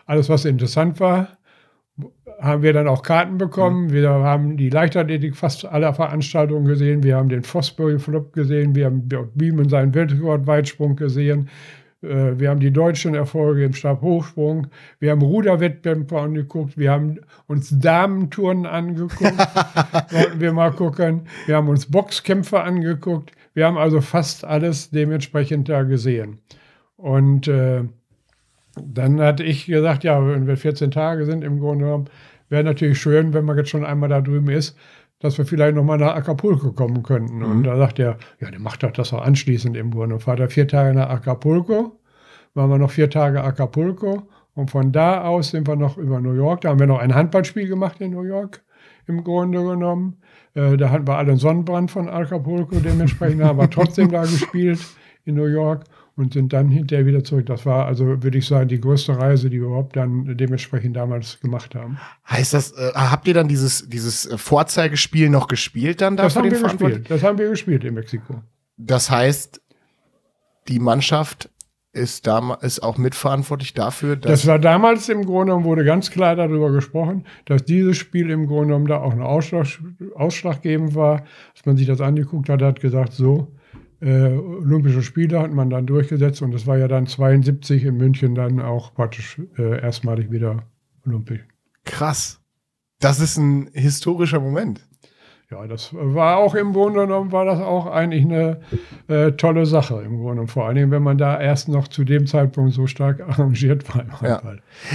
alles was interessant war, haben wir dann auch Karten bekommen. Mhm. Wir haben die Leichtathletik fast aller Veranstaltungen gesehen. Wir haben den Fosbury Flop gesehen. Wir haben Beam und seinen Weltrekord-Weitsprung gesehen. Äh, wir haben die deutschen Erfolge im Stabhochsprung. Wir haben Ruderwettbewerbe angeguckt. Wir haben uns Damentouren angeguckt. [laughs] Wollten wir mal gucken. Wir haben uns Boxkämpfe angeguckt. Wir haben also fast alles dementsprechend da gesehen. Und äh, dann hatte ich gesagt, ja, wenn wir 14 Tage sind im Grunde genommen, wäre natürlich schön, wenn man jetzt schon einmal da drüben ist, dass wir vielleicht nochmal nach Acapulco kommen könnten. Mhm. Und da sagt er, ja, der macht doch das auch anschließend im Grunde. Und fahrt er vier Tage nach Acapulco, waren wir noch vier Tage Acapulco und von da aus sind wir noch über New York. Da haben wir noch ein Handballspiel gemacht in New York im Grunde genommen. Äh, da hatten wir alle einen Sonnenbrand von Acapulco, dementsprechend haben wir trotzdem da [laughs] gespielt in New York und sind dann hinterher wieder zurück. Das war also, würde ich sagen, die größte Reise, die wir überhaupt dann dementsprechend damals gemacht haben. Heißt das, äh, habt ihr dann dieses, dieses äh, Vorzeigespiel noch gespielt dann da das haben wir gespielt. Das haben wir gespielt in Mexiko. Das heißt, die Mannschaft ist, da, ist auch mitverantwortlich dafür, dass. Das war damals im Grunde genommen, wurde ganz klar darüber gesprochen, dass dieses Spiel im Grunde genommen da auch ein Ausschlag, ausschlaggebend war. Als man sich das angeguckt hat, hat gesagt, so, äh, Olympische Spiele hat man dann durchgesetzt und es war ja dann 72 in München dann auch praktisch äh, erstmalig wieder olympisch. Krass. Das ist ein historischer Moment. Ja, das war auch im Grunde genommen, war das auch eigentlich eine äh, tolle Sache im Grunde genommen. Vor allen Dingen, wenn man da erst noch zu dem Zeitpunkt so stark [laughs] arrangiert war. Ja.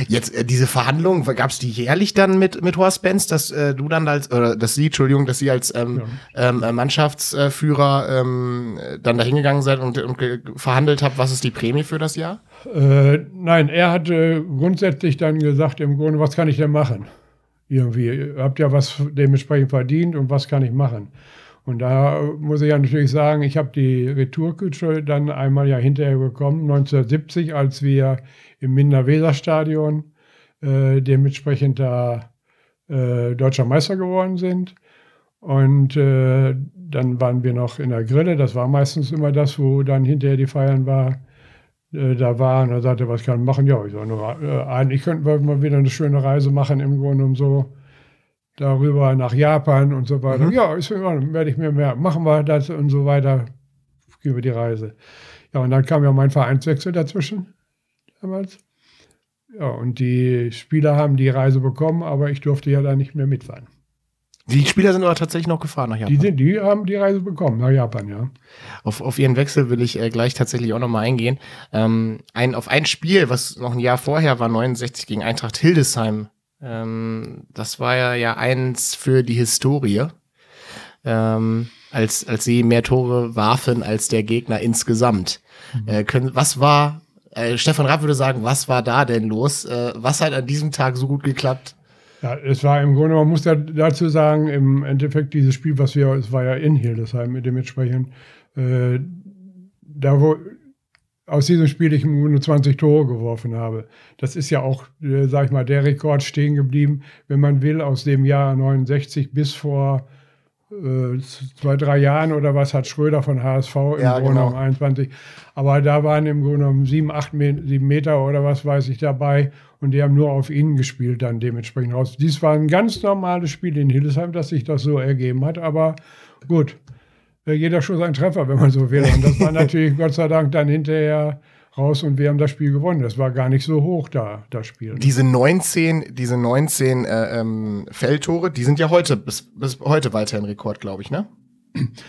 Jetzt äh, diese Verhandlungen, gab es die jährlich dann mit, mit Horst Benz, dass äh, du dann als, oder dass Sie, Entschuldigung, dass Sie als ähm, ja. ähm, Mannschaftsführer ähm, dann da hingegangen seid und, und verhandelt habt, was ist die Prämie für das Jahr? Äh, nein, er hatte grundsätzlich dann gesagt, im Grunde, was kann ich denn machen? Irgendwie. Ihr habt ja was dementsprechend verdient und was kann ich machen? Und da muss ich ja natürlich sagen, ich habe die Retourkutsche dann einmal ja hinterher bekommen, 1970, als wir im Minder-Weser-Stadion äh, dementsprechend da äh, deutscher Meister geworden sind. Und äh, dann waren wir noch in der Grille, das war meistens immer das, wo dann hinterher die Feiern war. Äh, da war und er sagte, was kann man machen? Ja, ich sage, äh, eigentlich könnten wir mal wieder eine schöne Reise machen, im Grunde um so darüber nach Japan und so weiter. Mhm. Ja, ist werde ich mir mehr, machen wir das und so weiter über die Reise. Ja, und dann kam ja mein Vereinswechsel dazwischen damals. Ja, und die Spieler haben die Reise bekommen, aber ich durfte ja da nicht mehr mitfahren. Die Spieler sind aber tatsächlich noch gefahren nach Japan. Die, sind, die haben die Reise bekommen nach Japan, ja. Auf, auf ihren Wechsel will ich äh, gleich tatsächlich auch nochmal eingehen. Ähm, ein, auf ein Spiel, was noch ein Jahr vorher war, 69 gegen Eintracht Hildesheim. Ähm, das war ja, ja eins für die Historie. Ähm, als, als sie mehr Tore warfen als der Gegner insgesamt. Mhm. Äh, können, was war, äh, Stefan Rapp würde sagen, was war da denn los? Äh, was hat an diesem Tag so gut geklappt? Ja, es war im Grunde, man muss ja dazu sagen, im Endeffekt dieses Spiel, was wir, es war ja in Hildesheim dementsprechend, äh, da wo aus diesem Spiel ich im Grunde 20 Tore geworfen habe. Das ist ja auch, äh, sag ich mal, der Rekord stehen geblieben, wenn man will, aus dem Jahr 69 bis vor äh, zwei, drei Jahren oder was hat Schröder von HSV im ja, Grunde genau. 21. Aber da waren im Grunde genommen sieben, acht sieben Meter oder was weiß ich dabei und die haben nur auf ihn gespielt dann dementsprechend aus. Dies war ein ganz normales Spiel in Hildesheim, dass sich das so ergeben hat, aber gut, äh, jeder Schuss ein Treffer, wenn man so will. Und das war [laughs] natürlich Gott sei Dank dann hinterher raus und wir haben das Spiel gewonnen. Das war gar nicht so hoch da, das Spiel. Diese 19, diese 19 äh, ähm, Feldtore, die sind ja heute, bis, bis heute weiterhin Rekord, glaube ich, ne?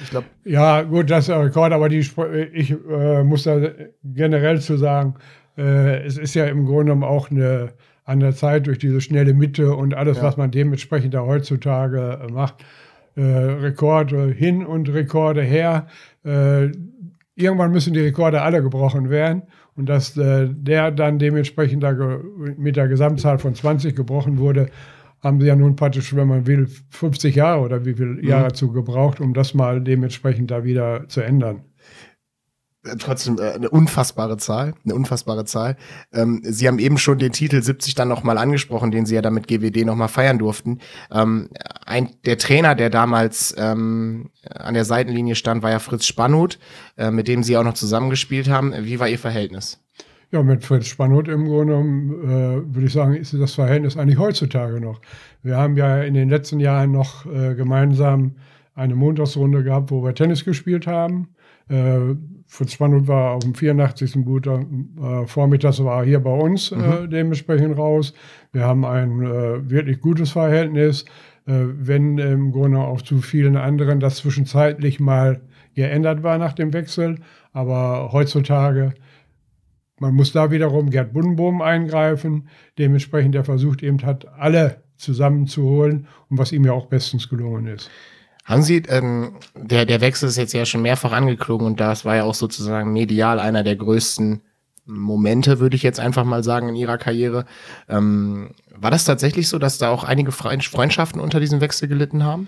Ich glaube. Ja, gut, das ist ein Rekord, aber die, ich äh, muss da generell zu sagen, äh, es ist ja im Grunde genommen auch eine an der Zeit durch diese schnelle Mitte und alles, ja. was man dementsprechend da heutzutage äh, macht. Äh, Rekorde hin und Rekorde her. Äh, irgendwann müssen die Rekorde alle gebrochen werden und dass äh, der dann dementsprechend da mit der Gesamtzahl von 20 gebrochen wurde, haben sie ja nun praktisch, wenn man will, 50 Jahre oder wie viele mhm. Jahre mhm. zu gebraucht, um das mal dementsprechend da wieder zu ändern trotzdem äh, eine unfassbare Zahl, eine unfassbare Zahl. Ähm, Sie haben eben schon den Titel 70 dann nochmal angesprochen, den Sie ja damit GWD nochmal feiern durften. Ähm, ein, der Trainer, der damals ähm, an der Seitenlinie stand, war ja Fritz Spannhut, äh, mit dem Sie auch noch zusammengespielt haben. Wie war Ihr Verhältnis? Ja, mit Fritz Spannhut im Grunde äh, würde ich sagen, ist das Verhältnis eigentlich heutzutage noch. Wir haben ja in den letzten Jahren noch äh, gemeinsam eine Montagsrunde gehabt, wo wir Tennis gespielt haben. Äh, Fritz Spannhut war auf dem 84. guter äh, Vormittags war hier bei uns äh, mhm. dementsprechend raus. Wir haben ein äh, wirklich gutes Verhältnis, äh, wenn im Grunde auch zu vielen anderen das zwischenzeitlich mal geändert war nach dem Wechsel. Aber heutzutage, man muss da wiederum Gerd Buddenbohm eingreifen, dementsprechend der versucht eben hat, alle zusammenzuholen und was ihm ja auch bestens gelungen ist. Haben Sie, ähm, der, der Wechsel ist jetzt ja schon mehrfach angeklogen und das war ja auch sozusagen medial einer der größten Momente, würde ich jetzt einfach mal sagen, in Ihrer Karriere. Ähm, war das tatsächlich so, dass da auch einige Freundschaften unter diesem Wechsel gelitten haben?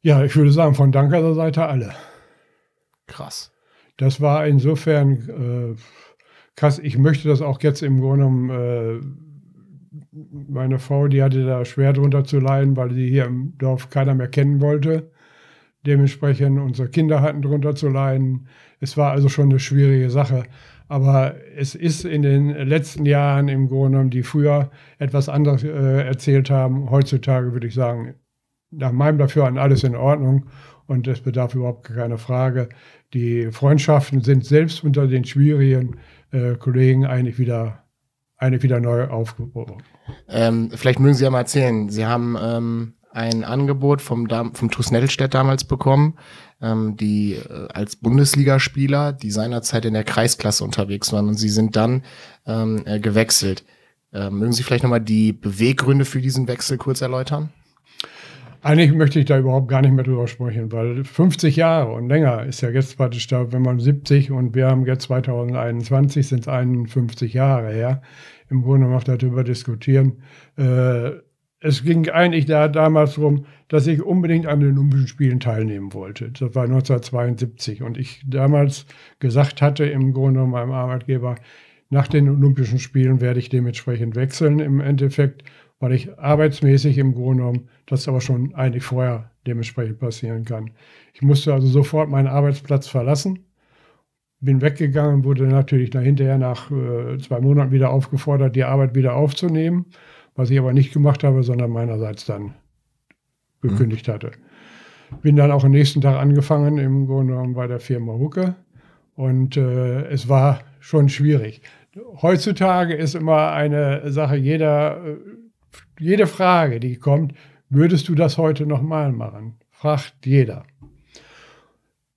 Ja, ich würde sagen, von Danker Seite alle. Krass. Das war insofern äh, krass. Ich möchte das auch jetzt im Grunde genommen äh, meine Frau, die hatte da schwer drunter zu leiden, weil sie hier im Dorf keiner mehr kennen wollte. Dementsprechend unsere Kinder hatten drunter zu leiden. Es war also schon eine schwierige Sache. Aber es ist in den letzten Jahren im Grunde genommen, die früher etwas anderes äh, erzählt haben, heutzutage würde ich sagen, nach meinem Dafürhalten alles in Ordnung und es bedarf überhaupt keine Frage. Die Freundschaften sind selbst unter den schwierigen äh, Kollegen eigentlich wieder eine wieder neu aufgebaut. Ähm, vielleicht mögen Sie ja mal erzählen. Sie haben ähm, ein Angebot vom, vom TuS Nettelstedt damals bekommen, ähm, die äh, als Bundesligaspieler, die seinerzeit in der Kreisklasse unterwegs waren und Sie sind dann ähm, äh, gewechselt. Ähm, mögen Sie vielleicht nochmal die Beweggründe für diesen Wechsel kurz erläutern? Eigentlich möchte ich da überhaupt gar nicht mehr drüber sprechen, weil 50 Jahre und länger ist ja jetzt praktisch da, wenn man 70 und wir haben jetzt 2021, sind es 51 Jahre her. Im Grunde noch darüber diskutieren. Äh, es ging eigentlich da damals darum, dass ich unbedingt an den Olympischen Spielen teilnehmen wollte. Das war 1972 und ich damals gesagt hatte im Grunde meinem Arbeitgeber, nach den Olympischen Spielen werde ich dementsprechend wechseln im Endeffekt weil ich arbeitsmäßig im Grunde genommen das aber schon eigentlich vorher dementsprechend passieren kann. Ich musste also sofort meinen Arbeitsplatz verlassen, bin weggegangen, wurde natürlich hinterher nach äh, zwei Monaten wieder aufgefordert, die Arbeit wieder aufzunehmen, was ich aber nicht gemacht habe, sondern meinerseits dann gekündigt hatte. Bin dann auch am nächsten Tag angefangen, im Grunde genommen bei der Firma Hucke. Und äh, es war schon schwierig. Heutzutage ist immer eine Sache, jeder äh, jede Frage, die kommt, würdest du das heute nochmal machen? Fragt jeder.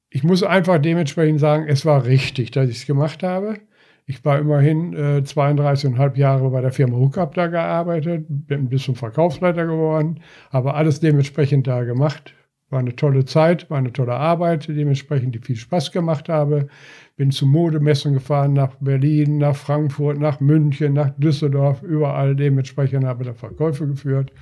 Ich muss einfach dementsprechend sagen, es war richtig, dass ich es gemacht habe. Ich war immerhin äh, 32,5 Jahre bei der Firma Hookup da gearbeitet, bin bis zum Verkaufsleiter geworden, habe alles dementsprechend da gemacht. War eine tolle Zeit, war eine tolle Arbeit, dementsprechend, die viel Spaß gemacht habe. Bin zu Modemessen gefahren, nach Berlin, nach Frankfurt, nach München, nach Düsseldorf, überall dementsprechend habe da Verkäufe geführt.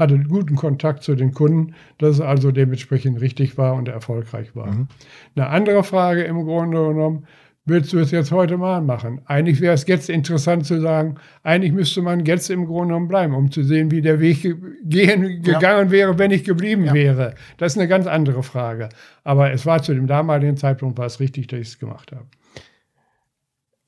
Hatte guten Kontakt zu den Kunden, dass es also dementsprechend richtig war und erfolgreich war. Mhm. Eine andere Frage im Grunde genommen, willst du es jetzt heute mal machen? Eigentlich wäre es jetzt interessant zu sagen, eigentlich müsste man jetzt im Grunde genommen bleiben, um zu sehen, wie der Weg gehen, gegangen ja. wäre, wenn ich geblieben ja. wäre. Das ist eine ganz andere Frage. Aber es war zu dem damaligen Zeitpunkt war es richtig, dass ich es gemacht habe.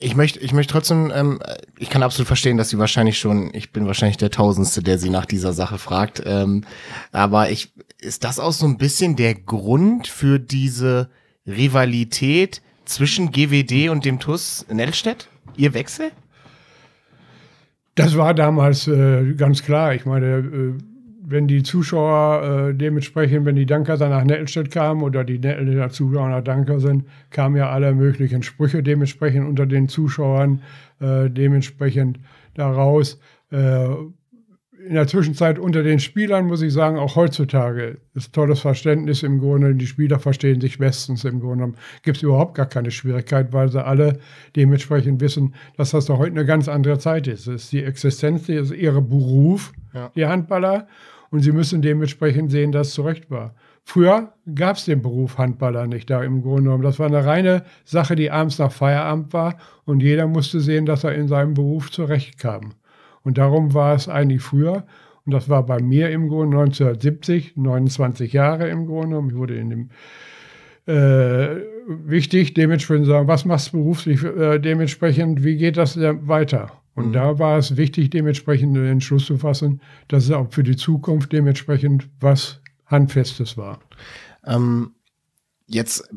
Ich möchte, ich möchte trotzdem, ähm, ich kann absolut verstehen, dass Sie wahrscheinlich schon, ich bin wahrscheinlich der Tausendste, der Sie nach dieser Sache fragt. Ähm, aber ich, ist das auch so ein bisschen der Grund für diese Rivalität, zwischen GWD und dem TUS Nellstedt? Ihr Wechsel? Das war damals äh, ganz klar. Ich meine, äh, wenn die Zuschauer äh, dementsprechend, wenn die Danker dann nach Nettelstedt kamen oder die Nettelstädter Zuschauer nach Danker sind, kamen ja alle möglichen Sprüche dementsprechend unter den Zuschauern äh, dementsprechend daraus. In der Zwischenzeit unter den Spielern, muss ich sagen, auch heutzutage ist tolles Verständnis im Grunde. Die Spieler verstehen sich bestens im Grunde. Gibt es überhaupt gar keine Schwierigkeit, weil sie alle dementsprechend wissen, dass das doch heute eine ganz andere Zeit ist. Es ist die Existenz, das ist ihr Beruf, ja. die Handballer. Und sie müssen dementsprechend sehen, dass es zurecht war. Früher gab es den Beruf Handballer nicht da im Grunde genommen. Das war eine reine Sache, die abends nach Feierabend war und jeder musste sehen, dass er in seinem Beruf zurechtkam. Und darum war es eigentlich früher, und das war bei mir im Grunde 1970, 29 Jahre im Grunde genommen. Ich wurde in dem äh, wichtig, dementsprechend sagen, was machst du beruflich, äh, dementsprechend, wie geht das weiter? Und mhm. da war es wichtig, dementsprechend den Entschluss zu fassen, dass es auch für die Zukunft dementsprechend was Handfestes war. Ähm, jetzt,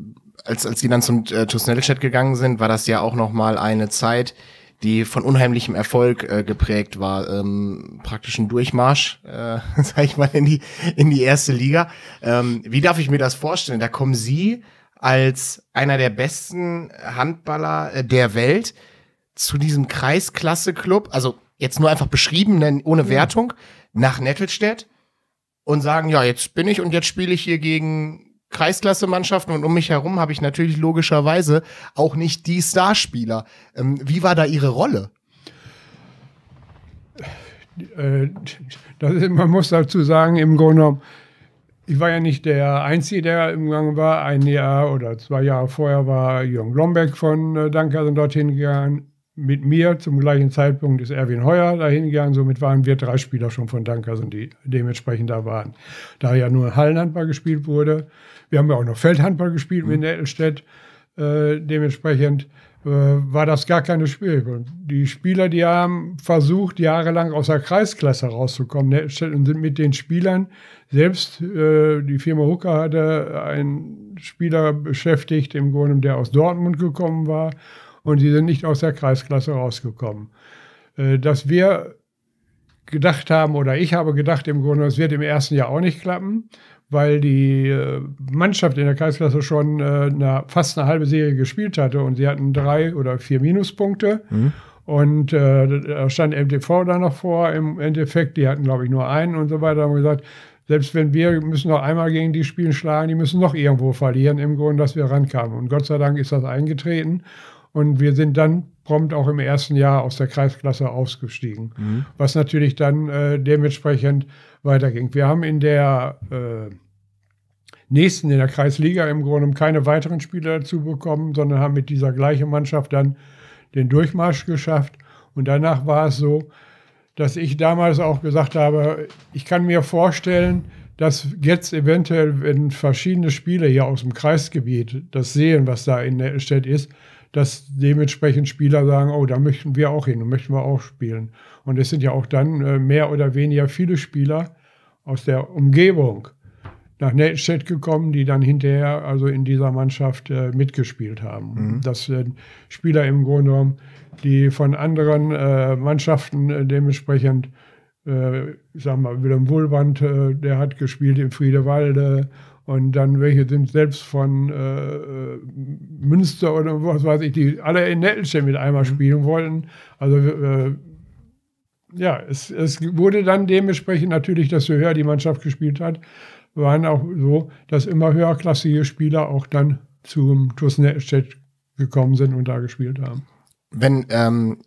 als, als Sie dann zum äh, To Snapchat gegangen sind, war das ja auch noch mal eine Zeit, die von unheimlichem Erfolg äh, geprägt war, ähm, praktisch ein Durchmarsch, äh, [laughs] sag ich mal, in die, in die erste Liga. Ähm, wie darf ich mir das vorstellen? Da kommen Sie als einer der besten Handballer äh, der Welt zu diesem Kreisklasse-Club, also jetzt nur einfach beschrieben, ohne Wertung, nach Nettelstedt und sagen, ja, jetzt bin ich und jetzt spiele ich hier gegen Kreisklasse-Mannschaften und um mich herum habe ich natürlich logischerweise auch nicht die Starspieler. Ähm, wie war da Ihre Rolle? Äh, ist, man muss dazu sagen, im Grunde genommen, ich war ja nicht der Einzige, der im Gang war. Ein Jahr oder zwei Jahre vorher war Jürgen Lombeck von äh, Dankersen dorthin gegangen mit mir zum gleichen Zeitpunkt ist Erwin Heuer dahin gegangen. Somit waren wir drei Spieler schon von Dankersen, die dementsprechend da waren. Da ja nur Hallenhandball gespielt wurde. Wir haben ja auch noch Feldhandball gespielt mhm. mit Nettelstedt. Äh, dementsprechend äh, war das gar keine Spiel. Die Spieler, die haben versucht, jahrelang aus der Kreisklasse rauszukommen Nettelstedt, und sind mit den Spielern selbst, äh, die Firma Hooker hatte einen Spieler beschäftigt, im Grunde, der aus Dortmund gekommen war und die sind nicht aus der Kreisklasse rausgekommen. Äh, dass wir gedacht haben, oder ich habe gedacht im Grunde, es wird im ersten Jahr auch nicht klappen, weil die äh, Mannschaft in der Kreisklasse schon äh, eine, fast eine halbe Serie gespielt hatte und sie hatten drei oder vier Minuspunkte. Mhm. Und äh, da stand MTV da noch vor im Endeffekt, die hatten glaube ich nur einen und so weiter. Da haben wir gesagt, selbst wenn wir müssen noch einmal gegen die spielen schlagen, die müssen noch irgendwo verlieren im Grunde, dass wir rankamen. Und Gott sei Dank ist das eingetreten. Und wir sind dann prompt auch im ersten Jahr aus der Kreisklasse ausgestiegen, mhm. was natürlich dann äh, dementsprechend weiterging. Wir haben in der äh, nächsten, in der Kreisliga im Grunde keine weiteren Spieler dazu bekommen, sondern haben mit dieser gleichen Mannschaft dann den Durchmarsch geschafft. Und danach war es so, dass ich damals auch gesagt habe, ich kann mir vorstellen, dass jetzt eventuell, wenn verschiedene Spieler hier aus dem Kreisgebiet das sehen, was da in der Stadt ist, dass dementsprechend Spieler sagen, oh, da möchten wir auch hin und möchten wir auch spielen. Und es sind ja auch dann äh, mehr oder weniger viele Spieler aus der Umgebung nach Netstedt gekommen, die dann hinterher also in dieser Mannschaft äh, mitgespielt haben. Mhm. Das sind Spieler im Grunde genommen, die von anderen äh, Mannschaften äh, dementsprechend, äh, ich sag mal, Willem Wohlband, äh, der hat gespielt in Friedewalde, und dann welche sind selbst von äh, äh, Münster oder was weiß ich, die alle in Nettelstedt mit einmal mhm. spielen wollten. Also äh, ja, es, es wurde dann dementsprechend natürlich, desto höher die Mannschaft gespielt hat, waren auch so, dass immer höherklassige Spieler auch dann zum TuS Nettelstedt gekommen sind und da gespielt haben. Wenn ähm,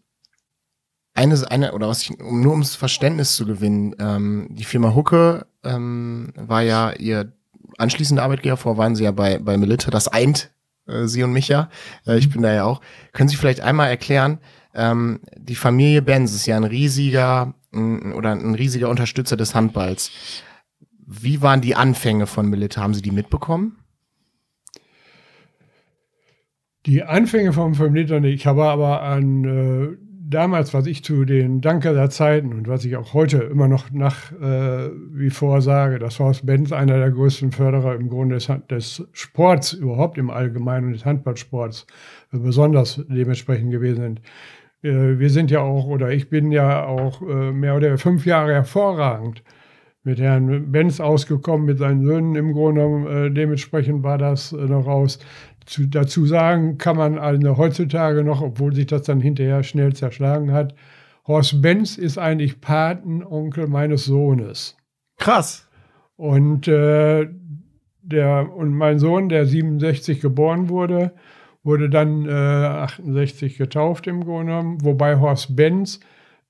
eine, eine oder was ich, um nur ums Verständnis zu gewinnen, ähm, die Firma Hucke ähm, war ja ihr anschließende Arbeitgeber, vor waren Sie ja bei, bei Melita, das eint äh, Sie und mich ja. Äh, ich bin da ja auch. Können Sie vielleicht einmal erklären, ähm, die Familie Benz ist ja ein riesiger ein, oder ein riesiger Unterstützer des Handballs. Wie waren die Anfänge von Melita? Haben Sie die mitbekommen? Die Anfänge vom Melita nicht. Ich habe aber an äh, damals, was ich zu den Danker Zeiten und was ich auch heute immer noch nach äh, wie vor sage, dass Horst Benz einer der größten Förderer im Grunde des, des Sports überhaupt im Allgemeinen und des Handballsports äh, besonders dementsprechend gewesen sind. Äh, wir sind ja auch, oder ich bin ja auch äh, mehr oder fünf Jahre hervorragend mit Herrn Benz ausgekommen, mit seinen Söhnen im Grunde. Äh, dementsprechend war das äh, noch raus. Zu, dazu sagen kann man also heutzutage noch, obwohl sich das dann hinterher schnell zerschlagen hat, Horst Benz ist eigentlich Patenonkel meines Sohnes. Krass. Und, äh, der, und mein Sohn, der 67 geboren wurde, wurde dann äh, 68 getauft im Grunde genommen, wobei Horst Benz,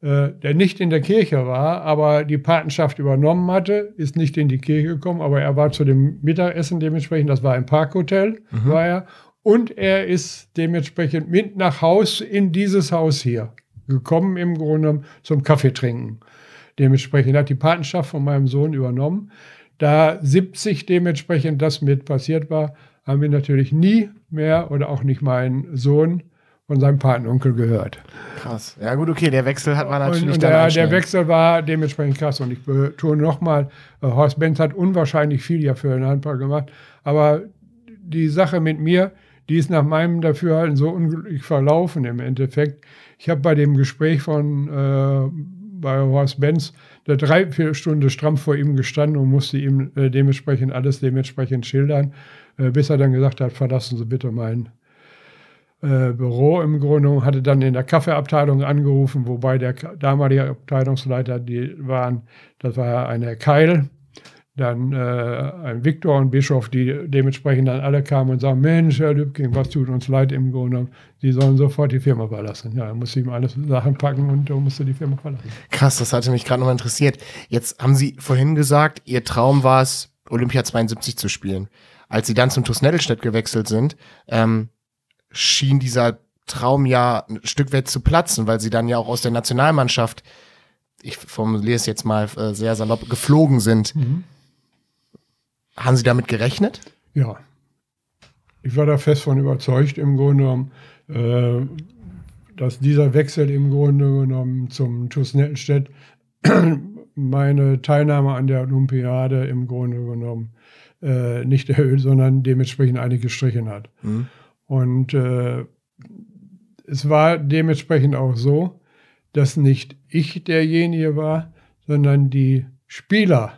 der nicht in der Kirche war, aber die Patenschaft übernommen hatte, ist nicht in die Kirche gekommen, aber er war zu dem Mittagessen dementsprechend, das war ein Parkhotel, mhm. war er, und er ist dementsprechend mit nach Haus in dieses Haus hier gekommen, im Grunde zum Kaffee trinken. Dementsprechend hat die Patenschaft von meinem Sohn übernommen. Da 70 dementsprechend das mit passiert war, haben wir natürlich nie mehr oder auch nicht mein Sohn von seinem Patenonkel gehört. Krass. Ja gut, okay, der Wechsel hat man natürlich und, und der, der Wechsel war dementsprechend krass. Und ich betone nochmal, äh, Horst Benz hat unwahrscheinlich viel ja für den Handball gemacht. Aber die Sache mit mir, die ist nach meinem Dafürhalten so unglücklich verlaufen im Endeffekt. Ich habe bei dem Gespräch von äh, bei Horst Benz der drei, vier Stunden stramm vor ihm gestanden und musste ihm äh, dementsprechend alles dementsprechend schildern, äh, bis er dann gesagt hat, verlassen Sie bitte mein äh, Büro im Grunde hatte dann in der Kaffeeabteilung angerufen, wobei der damalige Abteilungsleiter, die waren, das war eine Keil, dann äh, ein Viktor und Bischof, die dementsprechend dann alle kamen und sagen, Mensch, Herr Lübking, was tut uns leid im Grunde Sie sollen sofort die Firma verlassen. Ja, er musste ihm alles Sachen packen und musste die Firma verlassen. Krass, das hatte mich gerade noch interessiert. Jetzt haben Sie vorhin gesagt, Ihr Traum war es, Olympia 72 zu spielen. Als Sie dann zum TuS Nettelstedt gewechselt sind, ähm, schien dieser Traum ja ein Stück weit zu platzen, weil Sie dann ja auch aus der Nationalmannschaft, ich formuliere es jetzt mal äh, sehr salopp, geflogen sind. Mhm haben Sie damit gerechnet? Ja. Ich war da fest von überzeugt, im Grunde genommen, äh, dass dieser Wechsel im Grunde genommen zum TuS Nettelstedt [clears throat] meine Teilnahme an der Olympiade im Grunde genommen äh, nicht erhöht, sondern dementsprechend einige gestrichen hat. Mhm. Und äh, es war dementsprechend auch so, dass nicht ich derjenige war, sondern die Spieler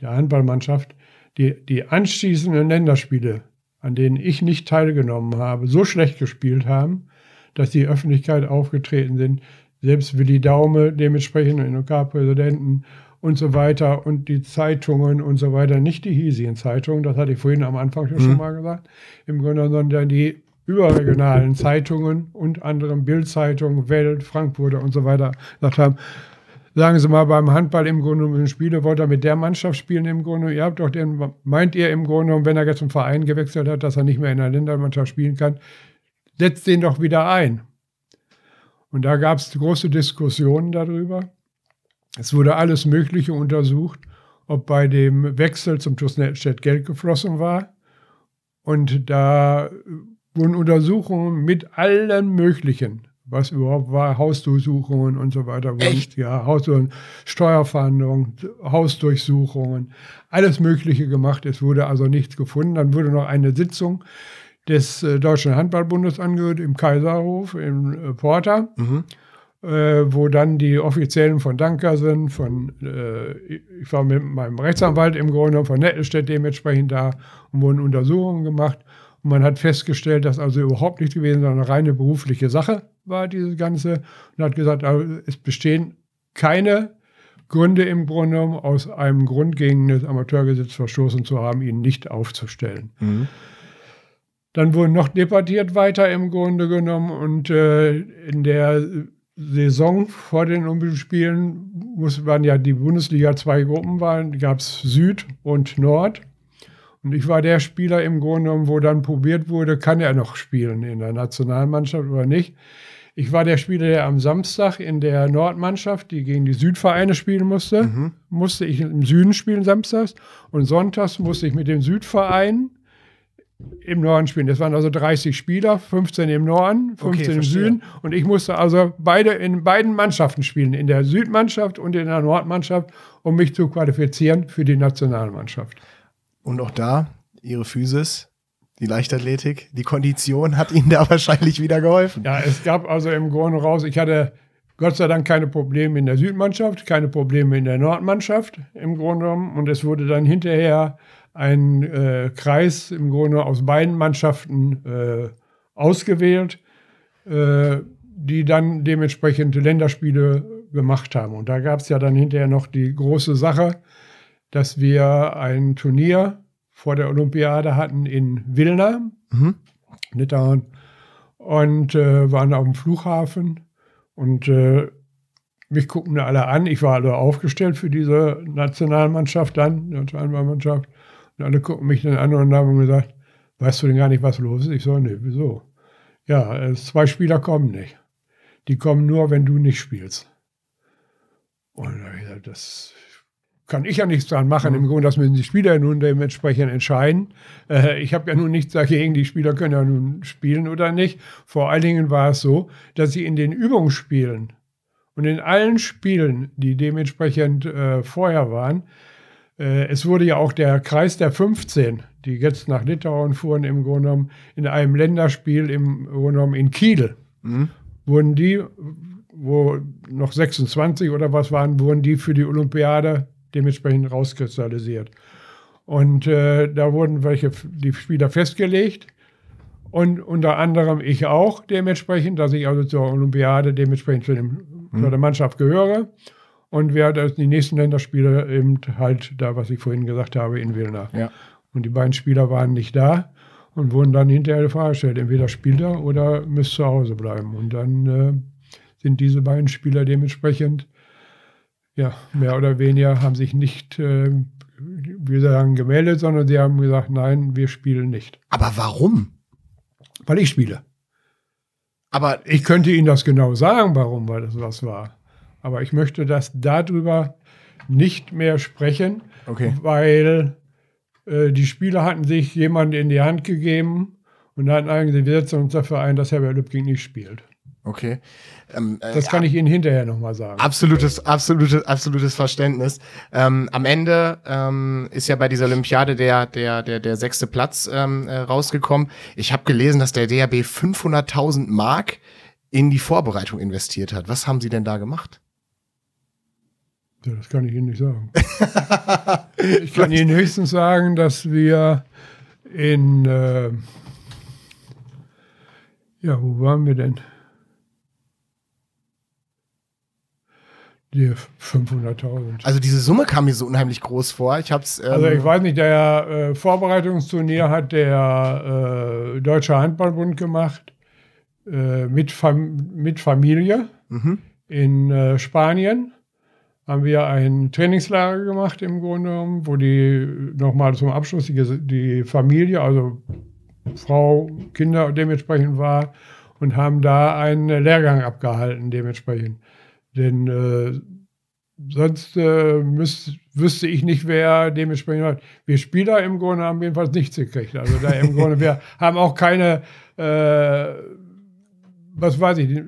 der Handballmannschaft, die, die anschließenden Länderspiele, an denen ich nicht teilgenommen habe, so schlecht gespielt haben, dass die Öffentlichkeit aufgetreten sind. Selbst Willi Daume, dementsprechend NOK-Präsidenten und so weiter und die Zeitungen und so weiter, nicht die hiesigen Zeitungen, das hatte ich vorhin am Anfang schon, mhm. schon mal gesagt, im Grunde, sondern die überregionalen Zeitungen und anderen Bildzeitungen, Welt, Frankfurter und so weiter gesagt haben, sagen Sie mal, beim Handball im Grunde genommen Spiele, wollt er mit der Mannschaft spielen im Grunde? Ihr habt doch den, meint ihr im Grunde genommen, wenn er jetzt zum Verein gewechselt hat, dass er nicht mehr in der Ländermannschaft spielen kann, setzt den doch wieder ein. Und da gab es große Diskussionen darüber. Es wurde alles Mögliche untersucht, ob bei dem Wechsel zum Nettelstedt Geld geflossen war. Und da wurden Untersuchungen mit allen möglichen was überhaupt war, Hausdurchsuchungen und so weiter. Echt? Ja, Hausdurchsuchungen, Steuerfahndungen, Hausdurchsuchungen, alles Mögliche gemacht. Es wurde also nichts gefunden. Dann wurde noch eine Sitzung des äh, Deutschen Handballbundes angehört im Kaiserhof in äh, Porta, mhm. Äh, wo dann die Offiziellen von Dankersen, von, äh, ich war mit meinem Rechtsanwalt im Grunde von Nettelstedt dementsprechend da und wurden Untersuchungen gemacht. Und man hat festgestellt, dass also überhaupt nicht gewesen, sondern eine reine berufliche Sache war, diese ganze. Und hat gesagt, also es bestehen keine Gründe im Grunde genommen, aus einem Grund gegen das Amateurgesetz verstoßen zu haben, ihn nicht aufzustellen. Mhm. Dann wurde noch debattiert weiter im Grunde genommen und äh, in der Saison vor den Olympischen Spielen muss, waren ja die Bundesliga zwei Gruppen waren, gab es Süd und Nord. Und ich war der Spieler im Grunde genommen, wo dann probiert wurde, kann er noch spielen in der Nationalmannschaft oder nicht. Ich war der Spieler, der am Samstag in der Nordmannschaft, die gegen die Südvereine spielen musste, mhm. musste ich im Süden spielen samstags und sonntags musste ich mit dem Südverein im Norden spielen. Das waren also 30 Spieler, 15 im Norden, 15 okay, im Süden. Und ich musste also beide in beiden Mannschaften spielen, in der Südmannschaft und in der Nordmannschaft, um mich zu qualifizieren für die Nationalmannschaft. Und auch da, ihre Physis, die Leichtathletik, die Kondition hat ihnen da [laughs] wahrscheinlich wieder geholfen. Ja, es gab also im Grunde raus, ich hatte Gott sei Dank keine Probleme in der Südmannschaft, keine Probleme in der Nordmannschaft im Grunde genommen. Und es wurde dann hinterher ein äh, Kreis im Grunde aus beiden Mannschaften äh, ausgewählt, äh, die dann dementsprechend Länderspiele gemacht haben. Und da gab es ja dann hinterher noch die große Sache, dass wir ein Turnier vor der Olympiade hatten in Wilna, mhm. Litauen, und äh, waren auf dem Flughafen. Und äh, mich guckten alle an. Ich war alle aufgestellt für diese Nationalmannschaft dann, Nationalmannschaft. Und alle gucken mich dann an und haben gesagt, weißt du denn gar nicht, was los ist? Ich so, nee, wieso? Ja, äh, zwei Spieler kommen nicht. Die kommen nur, wenn du nicht spielst. Und da habe ich gesagt, das kann ich ja nichts dran machen. Im Grunde, das müssen die Spieler nun dementsprechend entscheiden. Äh, ich habe ja nun nichts dagegen, die Spieler können ja nun spielen oder nicht. Vor allen Dingen war es so, dass sie in den Übungsspielen und in allen Spielen, die dementsprechend äh, vorher waren, es wurde ja auch der Kreis der 15, die jetzt nach Litauen fuhren, im Grunde genommen in einem Länderspiel im Grunde genommen in Kiel, mhm. wurden die, wo noch 26 oder was waren, wurden die für die Olympiade dementsprechend rauskristallisiert. Und äh, da wurden welche die Spieler festgelegt. Und unter anderem ich auch dementsprechend, dass ich also zur Olympiade dementsprechend zu, dem, mhm. zu der Mannschaft gehöre. Und wir hatten die nächsten Länderspiele eben halt da, was ich vorhin gesagt habe, in Wilna. Ja. Und die beiden Spieler waren nicht da und wurden dann hinterher die Frage gestellt, entweder spielt er oder müsst zu Hause bleiben. Und dann äh, sind diese beiden Spieler dementsprechend ja, mehr oder weniger haben sich nicht, äh, wie sagen, gemeldet, sondern sie haben gesagt, nein, wir spielen nicht. Aber warum? Weil ich spiele. Aber ich könnte Ihnen das genau sagen, warum, weil das was war. Aber ich möchte das darüber nicht mehr sprechen, okay. weil äh, die Spieler hatten sich jemand in die Hand gegeben und hatten eigentlich, wir setzen uns dafür ein, dass Herbert Lübking nicht spielt. Okay. Ähm, äh, das kann ich Ihnen hinterher nochmal sagen. Absolutes, absolutes, absolutes Verständnis. Ähm, am Ende ähm, ist ja bei dieser Olympiade der, der, der, der sechste Platz ähm, äh, rausgekommen. Ich habe gelesen, dass der DRB 500.000 Mark in die Vorbereitung investiert hat. Was haben Sie denn da gemacht? Ja, das kann ich Ihnen nicht sagen. [laughs] ich kann Ihnen höchstens sagen, dass wir in, äh, ja, wo waren wir denn? Die 500.000. Also diese Summe kam mir so unheimlich groß vor. Ich hab's. Ähm also ich weiß nicht, der äh, Vorbereitungsturnier hat der äh, Deutsche Handballbund gemacht äh, mit, Fam mit Familie mhm. in äh, Spanien. Haben wir ein Trainingslager gemacht im Grunde genommen, wo die nochmal zum Abschluss die, die Familie, also Frau, Kinder dementsprechend war und haben da einen Lehrgang abgehalten dementsprechend. Denn äh, sonst äh, müsst, wüsste ich nicht, wer dementsprechend hat. Wir Spieler im Grunde haben jedenfalls nichts gekriegt. Also da im Grunde, wir [laughs] haben auch keine, äh, was weiß ich,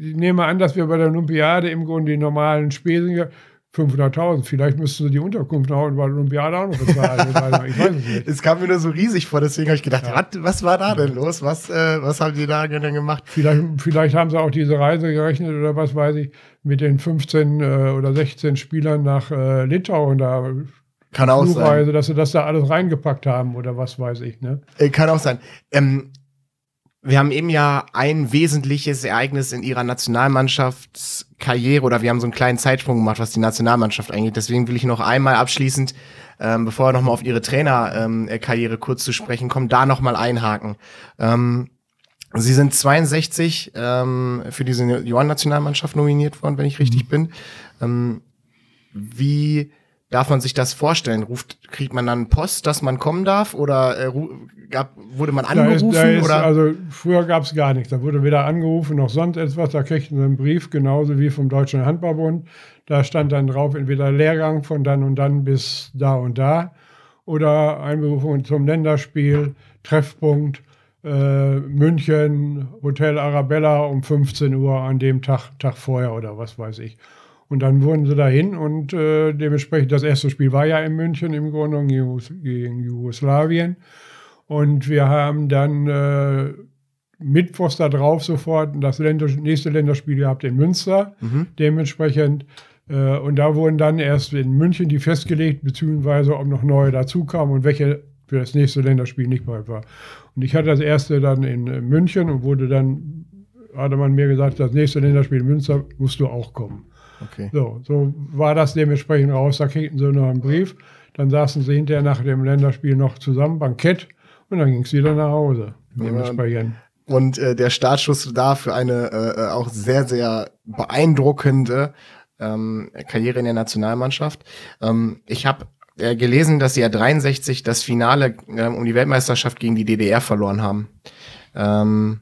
ich nehme an, dass wir bei der Olympiade im Grunde die normalen Spesen 500.000. Vielleicht müssten sie die Unterkunft noch bei der Olympiade auch noch bezahlen. ich weiß es nicht. Es kam mir nur so riesig vor, deswegen habe ich gedacht, ja. was, was, war da denn los? Was, äh, was haben die da denn gemacht? Vielleicht, vielleicht haben sie auch diese Reise gerechnet oder was weiß ich, mit den 15 äh, oder 16 Spielern nach äh, Litauen da. Kann auch Flugreise, sein. dass sie das da alles reingepackt haben oder was weiß ich. Ne? Äh, kann auch sein. Ähm, wir haben eben ja ein wesentliches Ereignis in ihrer Nationalmannschaftskarriere oder wir haben so einen kleinen Zeitsprung gemacht, was die Nationalmannschaft angeht. Deswegen will ich noch einmal abschließend, ähm, bevor wir nochmal auf ihre Trainerkarriere ähm, kurz zu sprechen kommen, da nochmal einhaken. Ähm, Sie sind 62 ähm, für die Senioren-Nationalmannschaft nominiert worden, wenn ich richtig mhm. bin. Ähm, wie darf man sich das vorstellen? Ruft, kriegt man dann Post, dass man kommen darf? Oder äh, gab, wurde man angerufen? Da ist, da ist, oder? Also früher gab es gar nichts. Da wurde weder angerufen noch sonst etwas. Da kriegten sie einen Brief, genauso wie vom Deutschen Handballbund. Da stand dann drauf, entweder Lehrgang von dann und dann bis da und da oder Einberufung zum Länderspiel, Treffpunkt. Äh, München, Hotel Arabella um 15 Uhr an dem Tag, Tag vorher oder was weiß ich. Und dann wurden sie dahin und äh, dementsprechend, das erste Spiel war ja in München im Grunde gegen Jugoslawien. Und wir haben dann äh, Mittwochs da drauf sofort das Länder, nächste Länderspiel gehabt in Münster. Mhm. Dementsprechend. Äh, und da wurden dann erst in München die festgelegt, beziehungsweise ob noch neue dazukamen und welche für das nächste Länderspiel nicht mehr war. Und ich hatte das erste dann in München und wurde dann hatte man mir gesagt, das nächste Länderspiel in Münster musst du auch kommen. Okay. So, so war das dementsprechend raus. Da kriegten sie noch einen Brief. Dann saßen sie hinterher nach dem Länderspiel noch zusammen, Bankett, und dann ging es wieder nach Hause. Dementsprechend. Und äh, der Startschuss da für eine äh, äh, auch sehr, sehr beeindruckende ähm, Karriere in der Nationalmannschaft. Ähm, ich habe äh, gelesen, dass sie ja 63 das Finale ähm, um die Weltmeisterschaft gegen die DDR verloren haben. Ähm,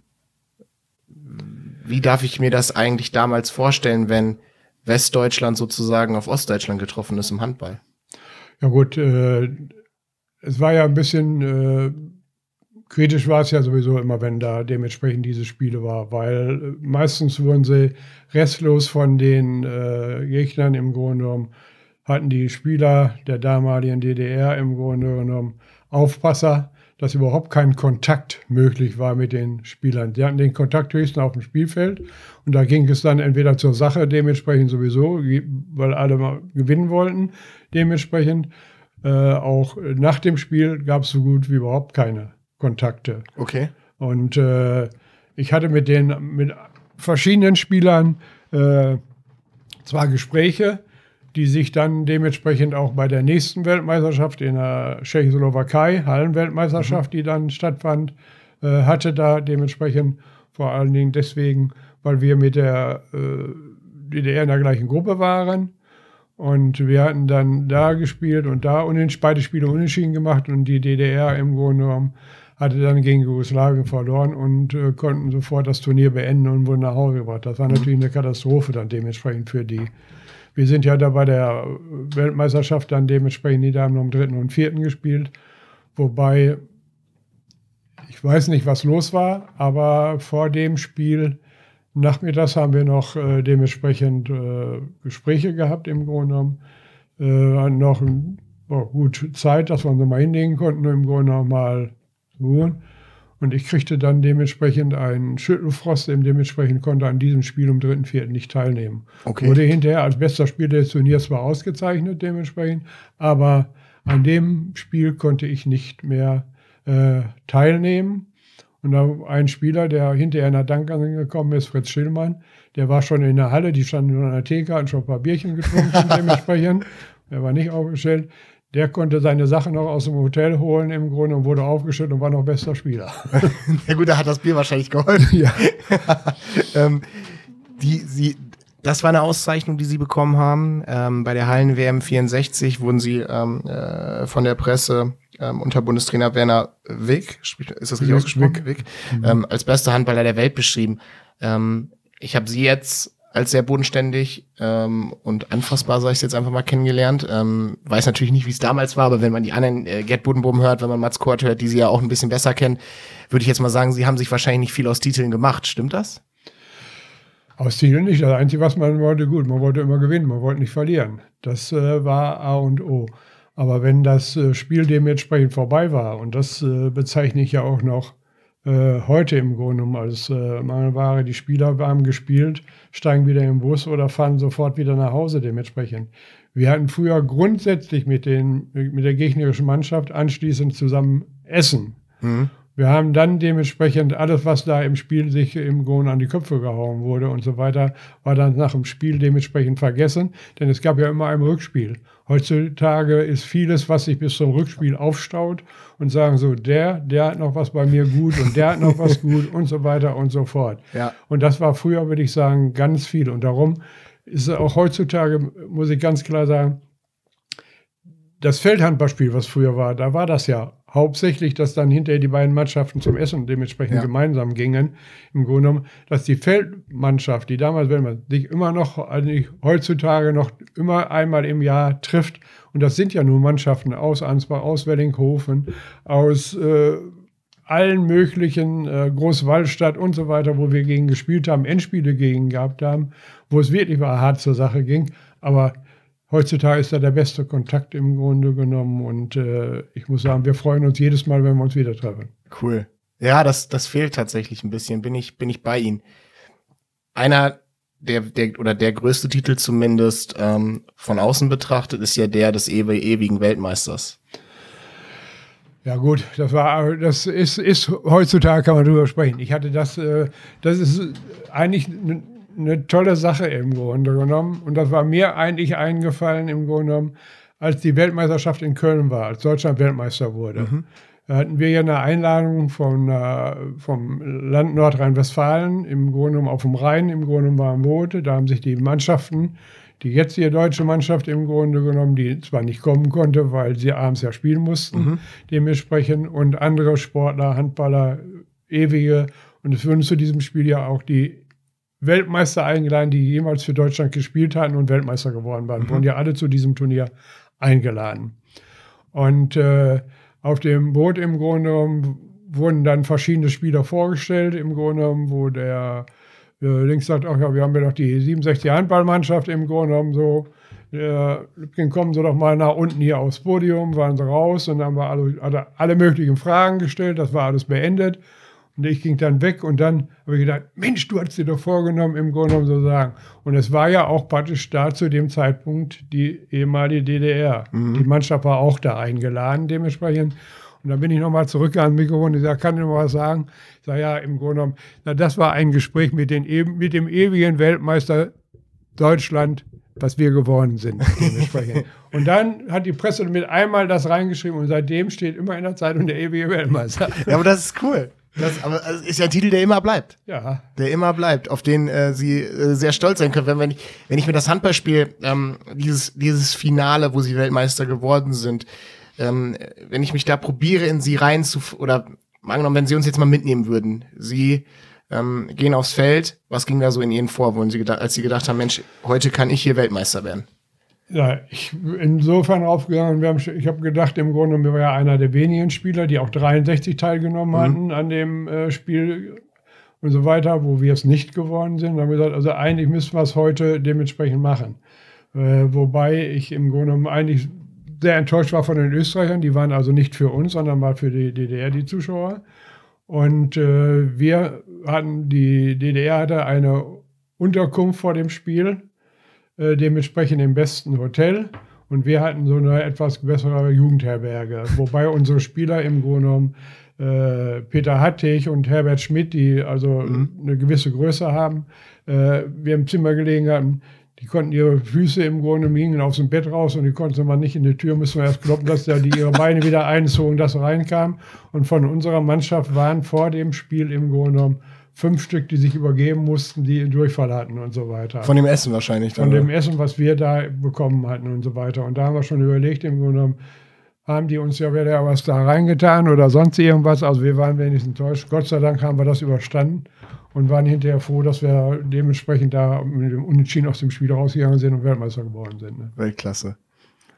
wie darf ich mir das eigentlich damals vorstellen, wenn Westdeutschland sozusagen auf Ostdeutschland getroffen ist im Handball? Ja gut, äh, es war ja ein bisschen äh, kritisch war es ja sowieso immer, wenn da dementsprechend diese Spiele war, weil äh, meistens wurden sie restlos von den äh, Gegnern im Grunde genommen, hatten die Spieler der damaligen DDR im Grunde genommen Aufpasser, dass überhaupt kein Kontakt möglich war mit den Spielern. Die hatten den Kontakt höchstens auf dem Spielfeld und da ging es dann entweder zur Sache, dementsprechend sowieso, weil alle mal gewinnen wollten, dementsprechend. Äh, auch nach dem Spiel gab es so gut wie überhaupt keine Kontakte. Okay. Und äh, ich hatte mit den mit verschiedenen Spielern äh, zwar Gespräche, die sich dann dementsprechend auch bei der nächsten Weltmeisterschaft in der Tschechoslowakei, Hallenweltmeisterschaft, mhm. die dann stattfand, äh, hatte da dementsprechend vor allen Dingen deswegen, weil wir mit der äh, DDR in der gleichen Gruppe waren. Und wir hatten dann da gespielt und da beide Spiele unentschieden gemacht und die DDR im Grunde genommen hatte dann gegen Jugoslawien verloren und äh, konnten sofort das Turnier beenden und wurden nach Hause gebracht. Das war natürlich eine Katastrophe dann dementsprechend für die. Wir sind ja da bei der Weltmeisterschaft dann dementsprechend, die da haben am dritten und vierten gespielt. Wobei, ich weiß nicht, was los war, aber vor dem Spiel nachmittags haben wir noch äh, dementsprechend äh, Gespräche gehabt im Grunde genommen. Äh, noch oh, gut Zeit, dass wir uns mal hinlegen konnten, im Grunde genommen mal Uhren. Und ich kriegte dann dementsprechend einen Schüttelfrost, dem dementsprechend konnte an diesem Spiel um dritten, vierten nicht teilnehmen. Okay. Wurde hinterher als bester Spieler des Turniers zwar ausgezeichnet dementsprechend, aber an dem Spiel konnte ich nicht mehr äh, teilnehmen. Und da ein Spieler, der hinterher nach Dank gekommen ist, Fritz Schillmann, der war schon in der Halle, die standen in der Theke, hatten schon ein paar Bierchen getrunken [laughs] dementsprechend. Er war nicht aufgestellt. Der konnte seine Sachen noch aus dem Hotel holen im Grunde und wurde aufgestellt und war noch bester Spieler. [laughs] ja gut, da hat das Bier wahrscheinlich geholfen. Ja. [laughs] ähm, die, sie, das war eine Auszeichnung, die sie bekommen haben. Ähm, bei der Hallen-WM 64 wurden sie ähm, äh, von der Presse ähm, unter Bundestrainer Werner Wick, ist das richtig ausgesprochen? Wick, Wick mhm. ähm, als bester Handballer der Welt beschrieben. Ähm, ich habe sie jetzt als sehr bodenständig ähm, und anfassbar, sage ich jetzt einfach mal, kennengelernt. Ähm, weiß natürlich nicht, wie es damals war, aber wenn man die anderen äh, Gerd Budenboom hört, wenn man Mats Kort hört, die sie ja auch ein bisschen besser kennen, würde ich jetzt mal sagen, sie haben sich wahrscheinlich nicht viel aus Titeln gemacht. Stimmt das? Aus Titeln nicht. Das Einzige, was man wollte, gut, man wollte immer gewinnen, man wollte nicht verlieren. Das äh, war A und O. Aber wenn das äh, Spiel dementsprechend vorbei war, und das äh, bezeichne ich ja auch noch äh, heute im Grunde genommen als äh, Mangelware. Die Spieler haben gespielt, steigen wieder im Bus oder fahren sofort wieder nach Hause dementsprechend. Wir hatten früher grundsätzlich mit, den, mit der gegnerischen Mannschaft anschließend zusammen Essen. Mhm. Wir haben dann dementsprechend alles, was da im Spiel sich im Grunde an die Köpfe gehauen wurde und so weiter, war dann nach dem Spiel dementsprechend vergessen, denn es gab ja immer ein Rückspiel. Heutzutage ist vieles, was sich bis zum Rückspiel aufstaut und sagen so, der, der hat noch was bei mir gut und der hat noch was [laughs] gut und so weiter und so fort. Ja. Und das war früher, würde ich sagen, ganz viel. Und darum ist auch heutzutage, muss ich ganz klar sagen, das Feldhandballspiel, was früher war, da war das ja hauptsächlich, dass dann hinterher die beiden Mannschaften zum Essen dementsprechend ja. gemeinsam gingen. Im Grunde genommen, dass die Feldmannschaft, die damals, wenn man sich immer noch, also heutzutage noch immer einmal im Jahr trifft, und das sind ja nur Mannschaften aus Ansbach, aus Wellinghofen, aus äh, allen möglichen äh, Großwallstadt und so weiter, wo wir gegen gespielt haben, Endspiele gegen gehabt haben, wo es wirklich mal hart zur Sache ging. Aber heutzutage ist da der beste Kontakt im Grunde genommen und äh, ich muss sagen, wir freuen uns jedes Mal, wenn wir uns wieder treffen. Cool. Ja, das, das fehlt tatsächlich ein bisschen, bin ich, bin ich bei Ihnen. Einer der, der oder der größte Titel zumindest ähm, von außen betrachtet ist ja der des ewigen Weltmeisters. Ja gut, das war, das ist, ist heutzutage kann man drüber sprechen. Ich hatte das, äh, das ist eigentlich eine ne tolle Sache im Grunde genommen. Und das war mir eigentlich eingefallen im Grunde genommen, als die Weltmeisterschaft in Köln war, als Deutschland Weltmeister wurde. Mhm. Da hatten wir ja eine Einladung von, äh, vom Land Nordrhein-Westfalen, im Grunde genommen auf dem Rhein, im Grunde genommen waren Boote. Da haben sich die Mannschaften die jetzige deutsche Mannschaft im Grunde genommen, die zwar nicht kommen konnte, weil sie abends ja spielen mussten, mhm. dementsprechend, und andere Sportler, Handballer, ewige. Und es wurden zu diesem Spiel ja auch die Weltmeister eingeladen, die jemals für Deutschland gespielt hatten und Weltmeister geworden waren. Mhm. Wurden ja alle zu diesem Turnier eingeladen. Und äh, auf dem Boot im Grunde genommen wurden dann verschiedene Spieler vorgestellt, im Grunde genommen, wo der äh, links sagt, ach ja, wir haben ja doch die 67 Handballmannschaft im Grunde genommen so. Äh, Lübken, kommen Sie doch mal nach unten hier aufs Podium, waren sie raus und dann haben wir alle, alle, alle möglichen Fragen gestellt, das war alles beendet. Und ich ging dann weg und dann habe ich gedacht, Mensch, du hast dir doch vorgenommen, im Grunde genommen so sagen. Und es war ja auch praktisch da zu dem Zeitpunkt die ehemalige DDR. Mhm. Die Mannschaft war auch da eingeladen, dementsprechend. Und dann bin ich nochmal zurück an Mikrofon und gesagt, kann ich noch was sagen? Ich sage, ja, im Grunde genommen, na, das war ein Gespräch mit, den, mit dem ewigen Weltmeister Deutschland, was wir geworden sind. [laughs] und dann hat die Presse mit einmal das reingeschrieben und seitdem steht immer in der Zeitung der ewige Weltmeister. Ja, aber das ist cool. Das aber also ist ja ein Titel, der immer bleibt. Ja. Der immer bleibt, auf den äh, sie äh, sehr stolz sein können. Wenn, wenn, ich, wenn ich mir das Handballspiel, ähm, dieses, dieses Finale, wo sie Weltmeister geworden sind, ähm, wenn ich mich da probiere, in sie rein zu, oder angenommen, wenn sie uns jetzt mal mitnehmen würden, sie ähm, gehen aufs Feld, was ging da so in ihnen vor, wo sie gedacht, als sie gedacht haben, Mensch, heute kann ich hier Weltmeister werden? Ja, ich insofern aufgegangen, wir haben, ich habe gedacht, im Grunde, wir waren ja einer der wenigen Spieler, die auch 63 teilgenommen mhm. hatten an dem äh, Spiel und so weiter, wo wir es nicht geworden sind. Da haben wir gesagt, also eigentlich müssen wir es heute dementsprechend machen. Äh, wobei ich im Grunde genommen eigentlich sehr enttäuscht war von den Österreichern. Die waren also nicht für uns, sondern war für die DDR die Zuschauer. Und äh, wir hatten, die DDR hatte eine Unterkunft vor dem Spiel, äh, dementsprechend im besten Hotel. Und wir hatten so eine etwas bessere Jugendherberge, wobei unsere Spieler im Grunde genommen äh, Peter Hattig und Herbert Schmidt, die also mhm. eine gewisse Größe haben, äh, wir im Zimmer gelegen hatten, die konnten ihre Füße im Grunde hingen aus dem Bett raus und die konnten mal nicht in die Tür, müssen wir erst kloppen, dass da die ihre Beine wieder einzogen, dass reinkam. Und von unserer Mannschaft waren vor dem Spiel im Grunde genommen fünf Stück, die sich übergeben mussten, die einen Durchfall hatten und so weiter. Von dem Essen wahrscheinlich. Dann, Von dem Essen, was wir da bekommen hatten und so weiter. Und da haben wir schon überlegt, im Grunde genommen, haben die uns ja wieder was da reingetan oder sonst irgendwas. Also wir waren wenigstens enttäuscht. Gott sei Dank haben wir das überstanden und waren hinterher froh, dass wir dementsprechend da mit dem Unentschieden aus dem Spiel rausgegangen sind und Weltmeister geworden sind. Ne? Weltklasse.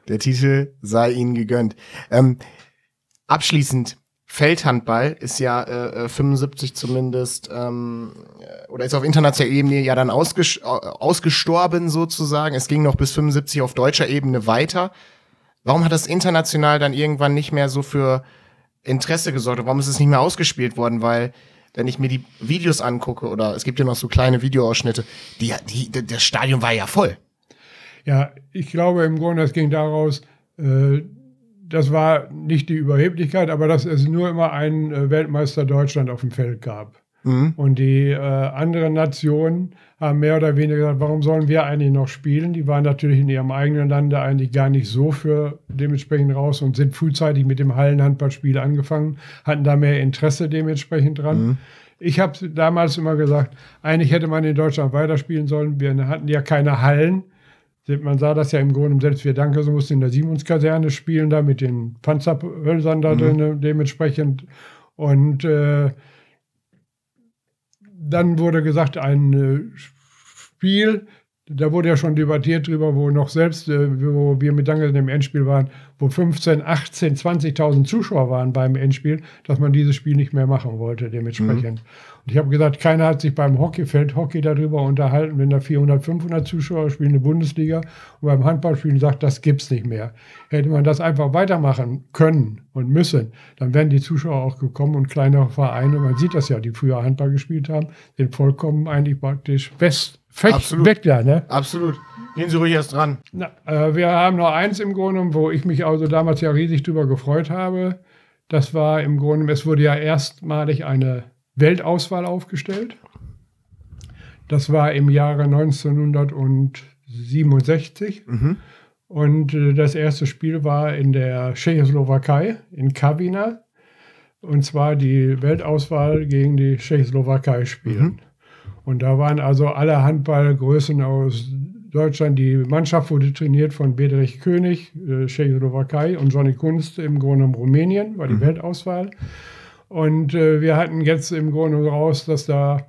Der Titel sei Ihnen gegönnt. Ähm, abschließend, Feldhandball ist ja äh, 75 äh, zumindest ähm, oder ist auf internationaler Ebene ja dann ausges ausgestorben sozusagen. Es ging noch bis 75 auf deutscher Ebene weiter. Warum hat das international dann irgendwann nicht mehr so für Interesse gesorgt? Warum ist es nicht mehr ausgespielt worden? Weil wenn ich mir die Videos angucke, oder es gibt ja noch so kleine Videoausschnitte, die, die, das Stadion war ja voll. Ja, ich glaube im Grunde, es ging daraus, äh, das war nicht die Überheblichkeit, aber dass es nur immer einen äh, Weltmeister Deutschland auf dem Feld gab. Mhm. Und die äh, anderen Nationen haben mehr oder weniger gesagt, warum sollen wir eigentlich noch spielen? Die waren natürlich in ihrem eigenen Lande eigentlich gar nicht so für dementsprechend raus und sind frühzeitig mit dem Hallenhandballspiel angefangen, hatten da mehr Interesse dementsprechend dran. Mhm. Ich habe damals immer gesagt, eigentlich hätte man in Deutschland weiterspielen sollen. Wir hatten ja keine Hallen. Man sah das ja im Grunde, selbst wir Danke, so mussten in der Siemens-Kaserne spielen, da mit den Panzerhölzern da mhm. drin dementsprechend. Und äh, dann wurde gesagt, ein äh, Spiel, da wurde ja schon debattiert drüber, wo noch selbst, äh, wo wir mit Danke im Endspiel waren, wo 15, 18, 20.000 Zuschauer waren beim Endspiel, dass man dieses Spiel nicht mehr machen wollte, dementsprechend. Mhm. Und ich habe gesagt, keiner hat sich beim Hockeyfeld Hockey darüber unterhalten, wenn da 400, 500 Zuschauer spielen in der Bundesliga und beim Handballspielen sagt, das gibt's nicht mehr. Hätte man das einfach weitermachen können und müssen, dann wären die Zuschauer auch gekommen und kleinere Vereine, man sieht das ja, die früher Handball gespielt haben, sind vollkommen eigentlich praktisch fest, fest weg da, ne? Absolut. Gehen Sie ruhig erst dran. Na, äh, wir haben noch eins im Grunde, wo ich mich also damals ja riesig drüber gefreut habe. Das war im Grunde, es wurde ja erstmalig eine Weltauswahl aufgestellt. Das war im Jahre 1967. Mhm. Und äh, das erste Spiel war in der Tschechoslowakei, in Kavina. Und zwar die Weltauswahl gegen die Tschechoslowakei spielen. Mhm. Und da waren also alle Handballgrößen aus Deutschland. Die Mannschaft wurde trainiert von Bedrich König, äh, Tschechoslowakei, und Johnny Kunst im Grunde genommen Rumänien, war die Mhm. Weltauswahl. Und äh, wir hatten jetzt im Grunde raus, dass da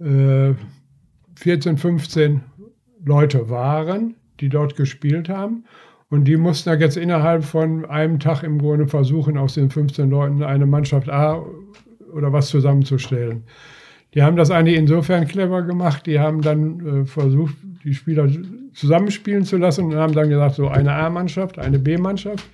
äh, 14, 15 Leute waren, die dort gespielt haben. Und die mussten da jetzt innerhalb von einem Tag im Grunde versuchen, aus den 15 Leuten eine Mannschaft A oder was zusammenzustellen. Die haben das eigentlich insofern clever gemacht. Die haben dann äh, versucht, die Spieler zusammenspielen zu lassen und haben dann gesagt, so eine A-Mannschaft, eine B-Mannschaft.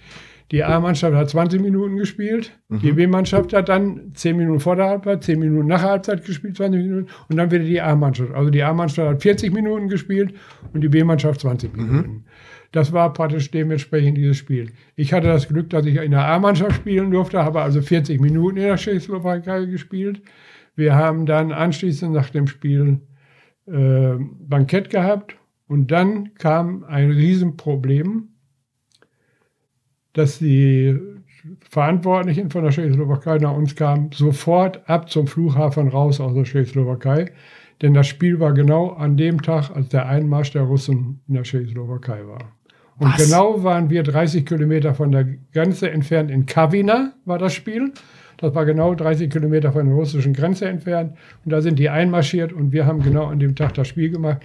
Die A-Mannschaft hat 20 Minuten gespielt, die B-Mannschaft hat dann 10 Minuten vor der Halbzeit, 10 Minuten nach der Halbzeit gespielt, 20 Minuten und dann wieder die A-Mannschaft. Also die A-Mannschaft hat 40 Minuten gespielt und die B-Mannschaft 20 Minuten. Das war praktisch dementsprechend dieses Spiel. Ich hatte das Glück, dass ich in der A-Mannschaft spielen durfte, habe also 40 Minuten in der Tschechoslowakei gespielt. Wir haben dann anschließend nach dem Spiel äh, Bankett gehabt und dann kam ein Riesenproblem, dass die Verantwortlichen von der Tschechoslowakei nach uns kamen, sofort ab zum Flughafen raus aus der Tschechoslowakei, denn das Spiel war genau an dem Tag, als der Einmarsch der Russen in der Tschechoslowakei war. Und Was? genau waren wir 30 Kilometer von der Grenze entfernt in Kavina, war das Spiel. Das war genau 30 Kilometer von der russischen Grenze entfernt. Und da sind die einmarschiert und wir haben genau an dem Tag das Spiel gemacht.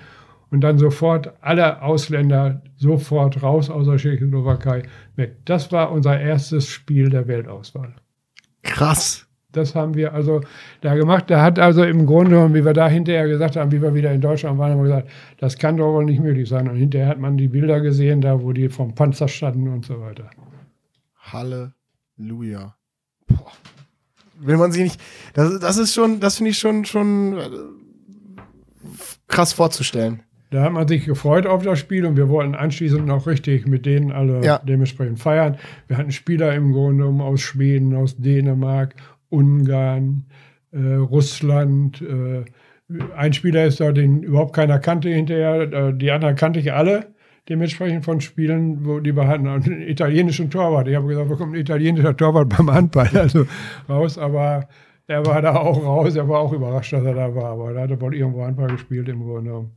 Und dann sofort alle Ausländer sofort raus aus der Tschechoslowakei weg. Das war unser erstes Spiel der Weltauswahl. Krass. Das haben wir also da gemacht. Da hat also im Grunde wie wir da hinterher gesagt haben, wie wir wieder in Deutschland waren, haben wir gesagt, das kann doch wohl nicht möglich sein. Und hinterher hat man die Bilder gesehen, da wo die vom Panzer standen und so weiter. Halleluja. Boah. Will man sich nicht. Das, das ist schon, das finde ich schon, schon äh, krass vorzustellen. Da hat man sich gefreut auf das Spiel und wir wollten anschließend noch richtig mit denen alle Ja. dementsprechend feiern. Wir hatten Spieler im Grunde genommen aus Schweden, aus Dänemark, Ungarn, äh, Russland. Äh, ein Spieler ist da, den überhaupt keiner kannte hinterher. Äh, die anderen kannte ich alle. Dementsprechend von Spielen, wo die hatten, einen italienischen Torwart. Ich habe gesagt, wo kommt ein italienischer Torwart beim Handball [laughs] also raus, aber er war da auch raus. Er war auch überrascht, dass er da war, aber er hatte wohl irgendwo Handball gespielt im Grunde genommen.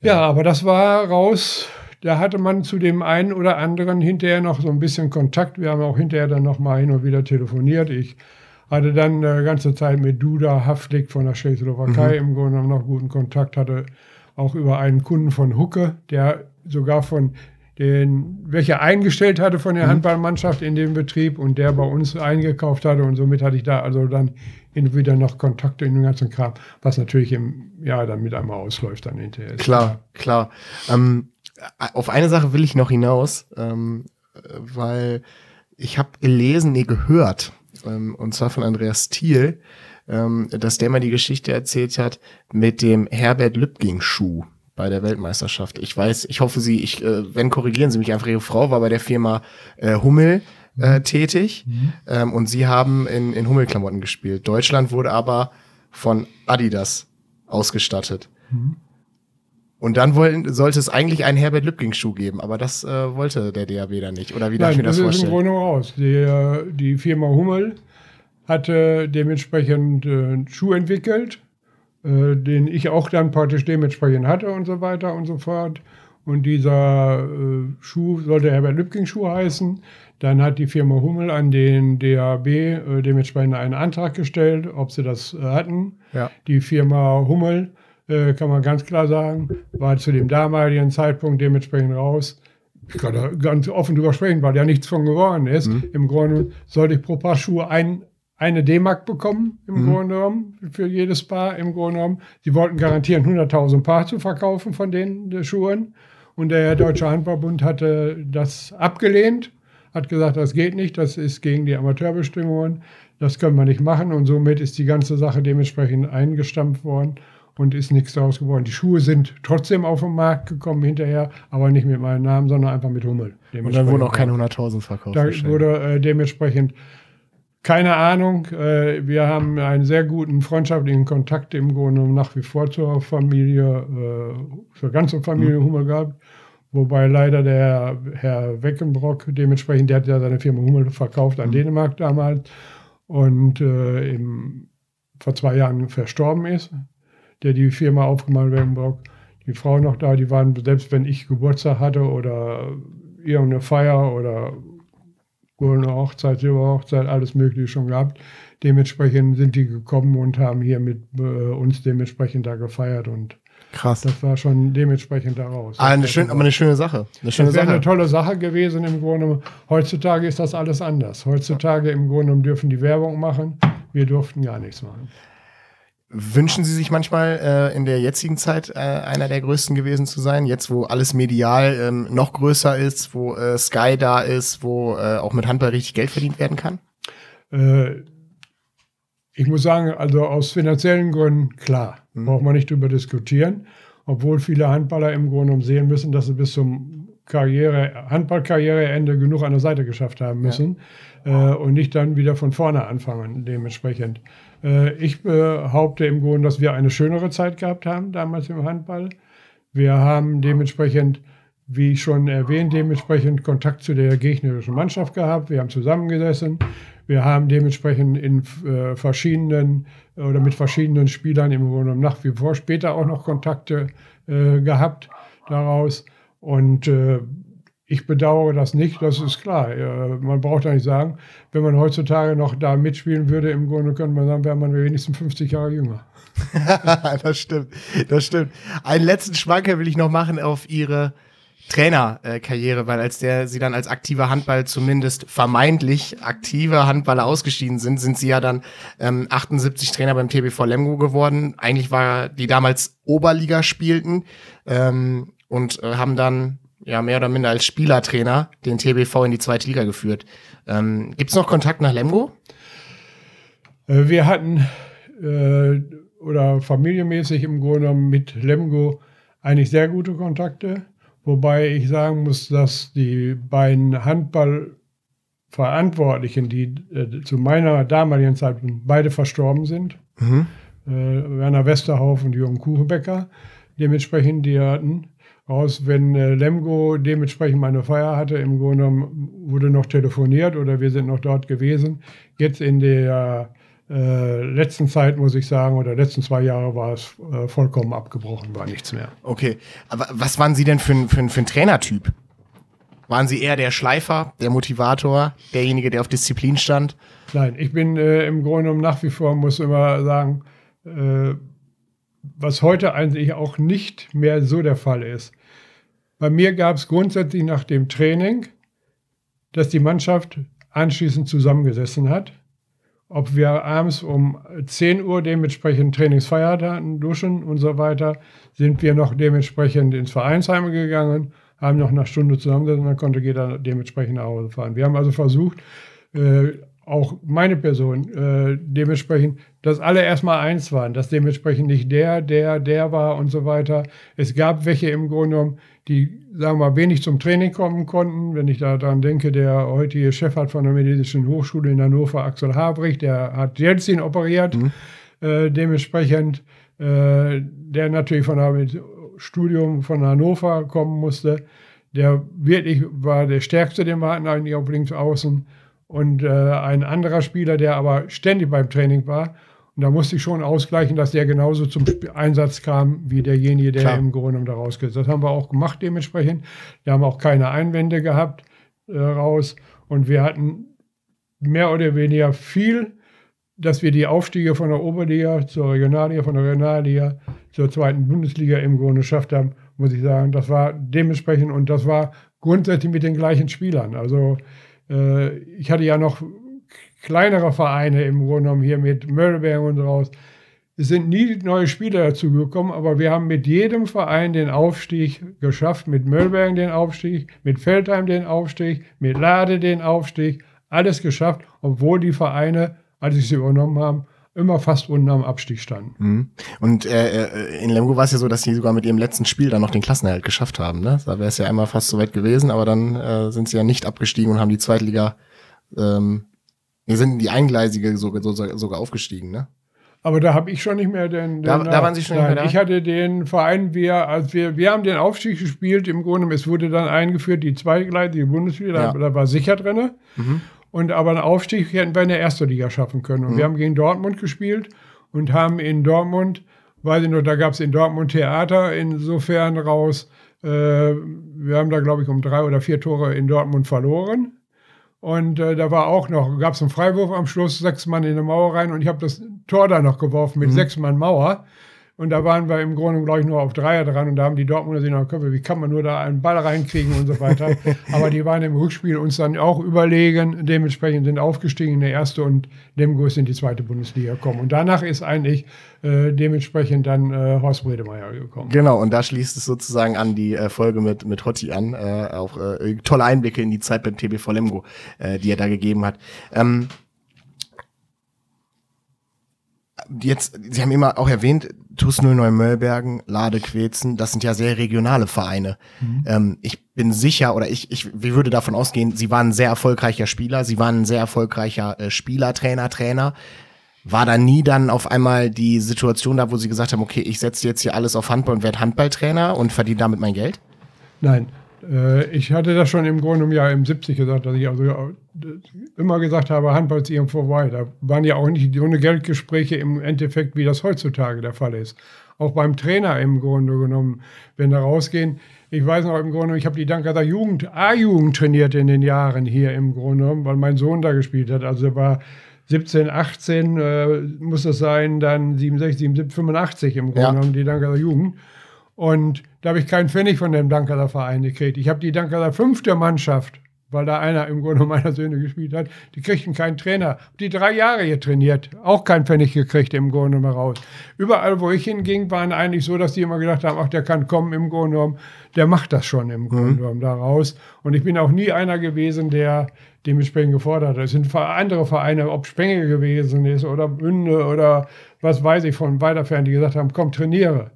Ja, aber das war raus. Da hatte man zu dem einen oder anderen hinterher noch so ein bisschen Kontakt. Wir haben auch hinterher dann noch mal hin und wieder telefoniert. Ich hatte dann eine ganze Zeit mit Duda Haftlik von der Tschechoslowakei im Grunde genommen noch guten Kontakt. Hatte auch über einen Kunden von Hucke, der sogar von den, welcher eingestellt hatte von der Handballmannschaft in dem Betrieb und der bei uns eingekauft hatte. Und somit hatte ich da also dann wieder noch Kontakte in den ganzen Kram, was natürlich im Jahr dann mit einmal ausläuft dann hinterher. Klar, klar. Ähm, auf eine Sache will ich noch hinaus, ähm, äh, weil ich habe gelesen, nee, gehört, ähm, und zwar von Andreas Thiel, ähm, dass der mal die Geschichte erzählt hat mit dem Herbert Lübking-Schuh bei der Weltmeisterschaft. Ich weiß, ich hoffe, Sie, ich, äh, wenn korrigieren Sie mich einfach, Ihre Frau war bei der Firma äh, Hummel äh, tätig ähm, und Sie haben in, in Hummel-Klamotten gespielt. Deutschland wurde aber von Adidas ausgestattet. Und dann wollten, sollte es eigentlich einen Herbert Lübking-Schuh geben, aber das äh, wollte der DAB dann nicht. Oder wie darf ich Nein, mir das das ist im vorstellen? Grunde raus. Die, die Firma Hummel hatte dementsprechend äh, einen Schuh entwickelt, äh, den ich auch dann praktisch dementsprechend hatte und so weiter und so fort. Und dieser äh, Schuh sollte Herbert Lübking Schuh heißen. Dann hat die Firma Hummel an den DAB äh, dementsprechend einen Antrag gestellt, ob sie das äh, hatten. Ja. Die Firma Hummel, äh, kann man ganz klar sagen, war zu dem damaligen Zeitpunkt dementsprechend raus. Ich kann da ganz offen drüber sprechen, weil ja nichts von geworden ist. Im Grunde sollte ich pro Paar Schuhe ein, eine D-Mark bekommen, im Grunde genommen, für jedes Paar im Grunde genommen. Sie wollten garantieren, 100.000 Paar zu verkaufen von den Schuhen. Und der Deutsche Handballbund hatte das abgelehnt, hat gesagt, das geht nicht, das ist gegen die Amateurbestimmungen, das können wir nicht machen. Und somit ist die ganze Sache dementsprechend eingestampft worden. und ist nichts daraus geworden. Die Schuhe sind trotzdem auf den Markt gekommen hinterher, aber nicht mit meinem Namen, sondern einfach mit Hummel. Und dann wurden auch keine 100.000 verkauft. Da wurde äh, dementsprechend keine Ahnung. Äh, wir haben einen sehr guten freundschaftlichen Kontakt im Grunde nach wie vor zur Familie, äh, zur ganzen Familie mhm. Hummel gehabt. Wobei leider der Herr Weckenbrock, dementsprechend, der hat ja seine Firma Hummel verkauft an mhm. Dänemark damals und äh, im, vor zwei Jahren verstorben ist, der die Firma aufgemacht Weckenbrock. Die Frau noch da, die waren, selbst wenn ich Geburtstag hatte oder irgendeine Feier oder goldene Hochzeit, Silberhochzeit, alles Mögliche schon gehabt. Dementsprechend sind die gekommen und haben hier mit äh, uns dementsprechend da gefeiert und Krass. Das war schon dementsprechend daraus. Ah, eine schön, aber eine schöne Sache. Eine schöne das wäre eine tolle Sache gewesen im Grunde. Heutzutage ist das alles anders. Heutzutage im Grunde dürfen die Werbung machen. Wir durften gar nichts machen. Wünschen Sie sich manchmal äh, in der jetzigen Zeit äh, einer der größten gewesen zu sein? Jetzt, wo alles medial ähm, noch größer ist, wo äh, Sky da ist, wo äh, auch mit Handball richtig Geld verdient werden kann? Äh, ich muss sagen, also aus finanziellen Gründen, klar, mhm. braucht man nicht drüber diskutieren. Obwohl viele Handballer im Grunde genommen sehen müssen, dass sie bis zum Karriere, Handballkarriereende genug an der Seite geschafft haben müssen ja. äh, und nicht dann wieder von vorne anfangen, dementsprechend. Äh, ich behaupte im Grunde, dass wir eine schönere Zeit gehabt haben damals im Handball. Wir haben dementsprechend, wie schon erwähnt, dementsprechend Kontakt zu der gegnerischen Mannschaft gehabt. Wir haben zusammengesessen. Wir haben dementsprechend in äh, verschiedenen oder mit verschiedenen Spielern im Grunde nach wie vor später auch noch Kontakte äh, gehabt daraus. Und äh, ich bedauere das nicht, das ist klar. Äh, man braucht nicht sagen, wenn man heutzutage noch da mitspielen würde, im Grunde könnte man sagen, wäre man wenigstens 50 Jahre jünger. [laughs] das stimmt, das stimmt. Einen letzten Schwanker will ich noch machen auf Ihre Trainerkarriere, weil als der sie dann als aktiver Handball zumindest vermeintlich aktive Handballer ausgeschieden sind, sind sie ja dann ähm, 78 Trainer beim TBV Lemgo geworden. Eigentlich war die damals Oberliga spielten ähm, und äh, haben dann ja mehr oder minder als Spielertrainer den TBV in die zweite Liga geführt. Ähm, Gibt es noch Kontakt nach Lemgo? Äh, wir hatten äh, oder familienmäßig im Grunde genommen mit Lemgo eigentlich sehr gute Kontakte. Wobei ich sagen muss, dass die beiden Handballverantwortlichen, die äh, zu meiner damaligen Zeit beide verstorben sind, mhm. äh, Werner Westerhoff und Jürgen Kuchenbecker, dementsprechend die hatten raus, wenn äh, Lemgo dementsprechend meine Feier hatte, im Grunde genommen wurde noch telefoniert oder wir sind noch dort gewesen. Jetzt in der äh, letzten Zeit, muss ich sagen, oder letzten zwei Jahre war es äh, vollkommen abgebrochen, war nichts mehr. Okay, aber was waren Sie denn für ein, für, für ein Trainertyp? Waren Sie eher der Schleifer, der Motivator, derjenige, der auf Disziplin stand? Nein, ich bin äh, im Grunde genommen nach wie vor, muss immer sagen, äh, was heute eigentlich auch nicht mehr so der Fall ist. Bei mir gab es grundsätzlich nach dem Training, dass die Mannschaft anschließend zusammengesessen hat ob wir abends um 10 Uhr dementsprechend Trainingsfeier hatten, duschen und so weiter, sind wir noch dementsprechend ins Vereinsheim gegangen, haben noch eine Stunde zusammengesessen, dann konnte jeder dementsprechend nach Hause fahren. Wir haben also versucht, äh, auch meine Person äh, dementsprechend, dass alle erstmal eins waren, dass dementsprechend nicht der, der, der war und so weiter. Es gab welche im Grunde genommen, die, sagen wir mal, wenig zum Training kommen konnten. Wenn ich daran denke, der heutige Chefarzt von der Medizinischen Hochschule in Hannover, Axel Habrich, der hat Jelzin operiert, mhm. äh, dementsprechend, äh, der natürlich von einem Studium von Hannover kommen musste. Der wirklich war der Stärkste, den wir hatten eigentlich auf links außen und äh, ein anderer Spieler, der aber ständig beim Training war. Und da musste ich schon ausgleichen, dass der genauso zum Einsatz kam wie derjenige, der Klar. im Grunde genommen da rausgeht. Das haben wir auch gemacht dementsprechend. Wir haben auch keine Einwände gehabt äh, raus. Und wir hatten mehr oder weniger viel, dass wir die Aufstiege von der Oberliga zur Regionalliga, von der Regionalliga zur zweiten Bundesliga im Grunde geschafft haben, muss ich sagen. Das war dementsprechend und das war grundsätzlich mit den gleichen Spielern. Also äh, ich hatte ja noch kleinere Vereine im Grunde genommen hier mit Möllberg und raus. Es sind nie neue Spieler dazugekommen, aber wir haben mit jedem Verein den Aufstieg geschafft. Mit Möllberg den Aufstieg, mit Feldheim den Aufstieg, mit Lade den Aufstieg. Alles geschafft, obwohl die Vereine, als sie sie übernommen haben, immer fast unten am Abstieg standen. Mhm. Und äh, äh, in Lemgo war es ja so, dass sie sogar mit ihrem letzten Spiel dann noch den Klassenerhalt geschafft haben. Ne? Da wäre es ja einmal fast so weit gewesen, aber dann äh, sind sie ja nicht abgestiegen und haben die Zweitliga, ähm, wir sind in die Eingleisige sogar, sogar aufgestiegen, ne? Aber da habe ich schon nicht mehr den. den da, da waren Sie schon nein, nicht mehr da? Ich hatte den Verein, wir, als wir, wir haben den Aufstieg gespielt, im Grunde, es wurde dann eingeführt, die zweigleisige Bundesliga, Ja. da, da war sicher drin. Mhm. Und aber einen Aufstieg hätten wir in der ersten Liga schaffen können. Und Mhm. wir haben gegen Dortmund gespielt und haben in Dortmund, weiß ich nur, da gab es in Dortmund Theater insofern raus. Äh, wir haben da, glaube ich, um drei oder vier Tore in Dortmund verloren. Und äh, da war auch noch, gab es einen Freiwurf am Schluss, sechs Mann in eine Mauer rein und ich habe das Tor da noch geworfen mit Mhm. sechs Mann Mauer. Und da waren wir im Grunde, glaube ich, nur auf Dreier dran und da haben die Dortmunder sich noch Köpfe, wie kann man nur da einen Ball reinkriegen und so weiter. [laughs] Aber die waren im Rückspiel uns dann auch überlegen, dementsprechend sind aufgestiegen in der erste und Lemgo ist in die zweite Bundesliga gekommen. Und danach ist eigentlich äh, dementsprechend dann äh, Horst Bredemeier gekommen. Genau, und da schließt es sozusagen an die äh, Folge mit, mit Hotti an. Äh, auch äh, tolle Einblicke in die Zeit beim TBV Lemgo, äh, die er da gegeben hat. Ähm, jetzt, Sie haben immer auch erwähnt, TuS 09 Möllbergen, Lade Quetzen, das sind ja sehr regionale Vereine. Ähm, ich bin sicher, oder ich, ich, ich würde davon ausgehen, Sie waren ein sehr erfolgreicher Spieler, Sie waren ein sehr erfolgreicher äh, Spieler, Trainer, Trainer. War da nie dann auf einmal die Situation da, wo Sie gesagt haben, okay, ich setze jetzt hier alles auf Handball und werde Handballtrainer und verdiene damit mein Geld? Nein, ich hatte das schon im Grunde im Jahr im 70 gesagt, dass ich also ja, immer gesagt habe, Handball ist irgendwo vorbei. Da waren ja auch nicht so eine Geldgespräche im Endeffekt, wie das heutzutage der Fall ist. Auch beim Trainer im Grunde genommen, wenn da rausgehen. Ich weiß noch im Grunde, ich habe die Dankader Jugend, A-Jugend trainiert in den Jahren hier im Grunde genommen, weil mein Sohn da gespielt hat. Also er war 17, 18, äh, muss das sein, dann 67, 77, 85 im Grunde Ja. genommen, die Dankader Jugend. Und da habe ich keinen Pfennig von dem Dankader Verein gekriegt. Ich habe die Dankader fünfte Mannschaft, weil da einer im Grunde [laughs] meiner Söhne gespielt hat, die kriegten keinen Trainer. Die drei Jahre hier trainiert, auch keinen Pfennig gekriegt im Grunde mal raus. Überall, wo ich hinging, waren eigentlich so, dass die immer gedacht haben, ach, der kann kommen im Grunde genommen, der macht das schon im Grunde genommen da raus. Und ich bin auch nie einer gewesen, der dementsprechend gefordert hat. Es sind andere Vereine, ob Spenge gewesen ist oder Bünde oder was weiß ich von weiter fern, die gesagt haben, komm, trainiere.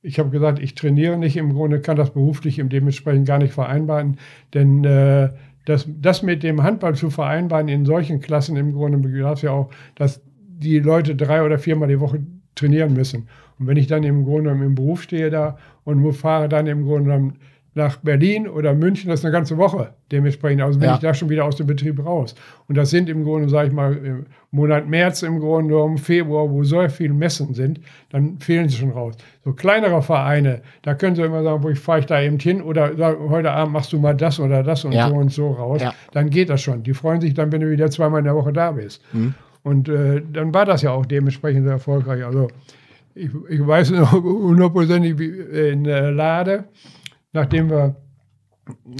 Ich habe gesagt, ich trainiere nicht, im Grunde kann das beruflich im dementsprechend gar nicht vereinbaren, denn äh, das, das mit dem Handball zu vereinbaren in solchen Klassen im Grunde bedarf ja auch, dass die Leute drei oder viermal die Woche trainieren müssen. Und wenn ich dann im Grunde im Beruf stehe da und fahre dann im Grunde nach Berlin oder München, das ist eine ganze Woche dementsprechend. Also bin Ja. ich da schon wieder aus dem Betrieb raus. Und das sind im Grunde, sage ich mal, im Monat März im Grunde genommen, Februar, wo so viele Messen sind, dann fehlen sie schon raus. So kleinere Vereine, da können sie immer sagen, wo ich fahre ich da eben hin oder heute Abend machst du mal das oder das und Ja. so und so raus. Ja. Dann geht das schon. Die freuen sich dann, wenn du wieder zweimal in der Woche da bist. Und äh, dann war das ja auch dementsprechend sehr erfolgreich. Also ich, ich weiß noch [laughs] hundertprozentig wie in äh, Lade, nachdem wir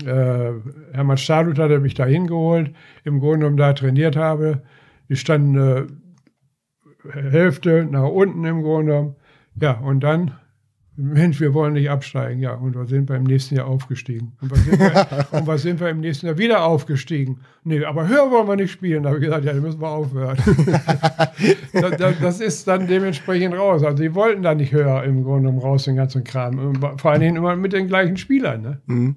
äh, Hermann Stadut hatte mich da hingeholt, im Grunde genommen da trainiert habe. Die standen äh, Hälfte nach unten im Grunde genommen. Ja, und dann, Mensch, wir wollen nicht absteigen. Ja, und was sind wir im nächsten Jahr aufgestiegen? Und was sind wir, [laughs] und was sind wir im nächsten Jahr wieder aufgestiegen? Nee, aber höher wollen wir nicht spielen. Da habe ich gesagt, ja, dann müssen wir aufhören. [laughs] das, das, ist dann dementsprechend raus. Also die wollten da nicht höher im Grunde genommen raus, den ganzen Kram. Vor allen Dingen immer mit den gleichen Spielern. Ne?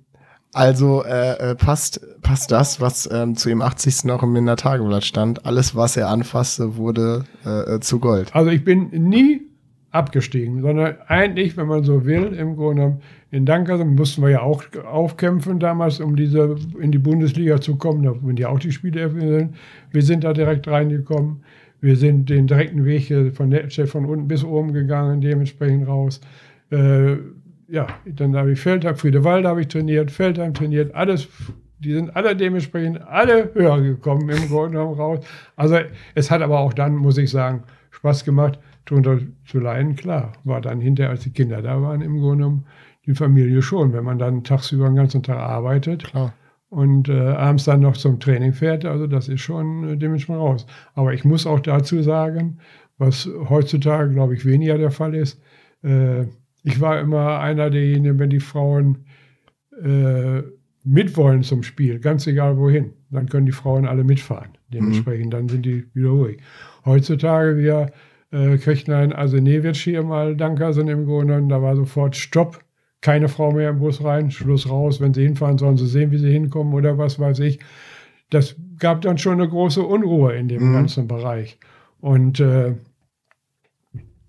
Also äh, äh, passt, passt das, was ähm, zu ihm 80. noch im Minder Tageblatt stand. Alles, was er anfasste, wurde äh, äh, zu Gold. Also ich bin nie abgestiegen, sondern eigentlich, wenn man so will, im Grunde genommen, in Dankersen mussten wir ja auch aufkämpfen damals, um diese in die Bundesliga zu kommen. Da sind ja auch die Spiele erfüllt. Wir sind da direkt reingekommen. Wir sind den direkten Weg von Netchef von unten bis oben gegangen, dementsprechend raus. Äh, ja, dann habe ich Feldheim, Friedewald habe ich trainiert, Feldheim trainiert, alles, die sind alle dementsprechend alle höher gekommen im Grunde genommen raus. Also es hat aber auch dann, muss ich sagen, Spaß gemacht, drunter zu leiden, klar. War dann hinterher, als die Kinder da waren, im Grunde genommen die Familie schon. Wenn man dann tagsüber den ganzen Tag arbeitet Klar. und äh, abends dann noch zum Training fährt, also das ist schon äh, dementsprechend raus. Aber ich muss auch dazu sagen, was heutzutage, glaube ich, weniger der Fall ist, äh, ich war immer einer derjenigen, wenn die Frauen äh, mitwollen zum Spiel, ganz egal wohin, dann können die Frauen alle mitfahren. Dementsprechend, dann sind die wieder ruhig. Heutzutage, wir äh, kriegten einen Arsenewitsch mal Dankersen im Grunde genommen, da war sofort Stopp, keine Frau mehr im Bus rein, Schluss raus, wenn sie hinfahren, sollen sie sehen, wie sie hinkommen oder was weiß ich. Das gab dann schon eine große Unruhe in dem mhm. ganzen Bereich. Und äh,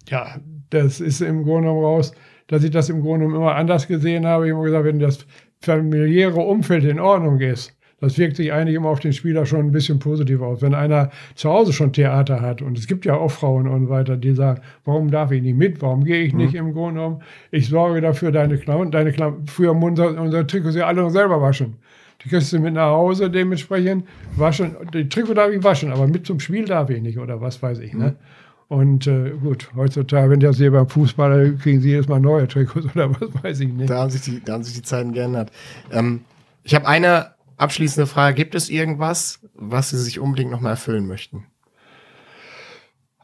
ja, das ist im Grunde genommen raus, dass ich das im Grunde genommen immer anders gesehen habe. Ich habe immer gesagt, wenn das familiäre Umfeld in Ordnung ist, das wirkt sich eigentlich immer auf den Spieler schon ein bisschen positiv aus. Wenn einer zu Hause schon Theater hat und es gibt ja auch Frauen und weiter, die sagen, warum darf ich nicht mit, warum gehe ich nicht mhm. im Grunde genommen? Ich sorge dafür, deine Klamotten, deine Klamotten, früher unser, unser Trikot sie alle noch selber waschen. Die kriegst du mit nach Hause dementsprechend waschen. Die Trikot darf ich waschen, aber mit zum Spiel darf ich nicht oder was weiß ich. Ne? Mhm. Und äh, gut, heutzutage, wenn der sie beim Fußball, kriegen sie jedes Mal neue Trikots [laughs] oder was weiß ich nicht. Da haben sich die, da haben sich die Zeiten geändert. Ähm, ich habe eine Abschließende Frage: Gibt es irgendwas, was Sie sich unbedingt nochmal erfüllen möchten?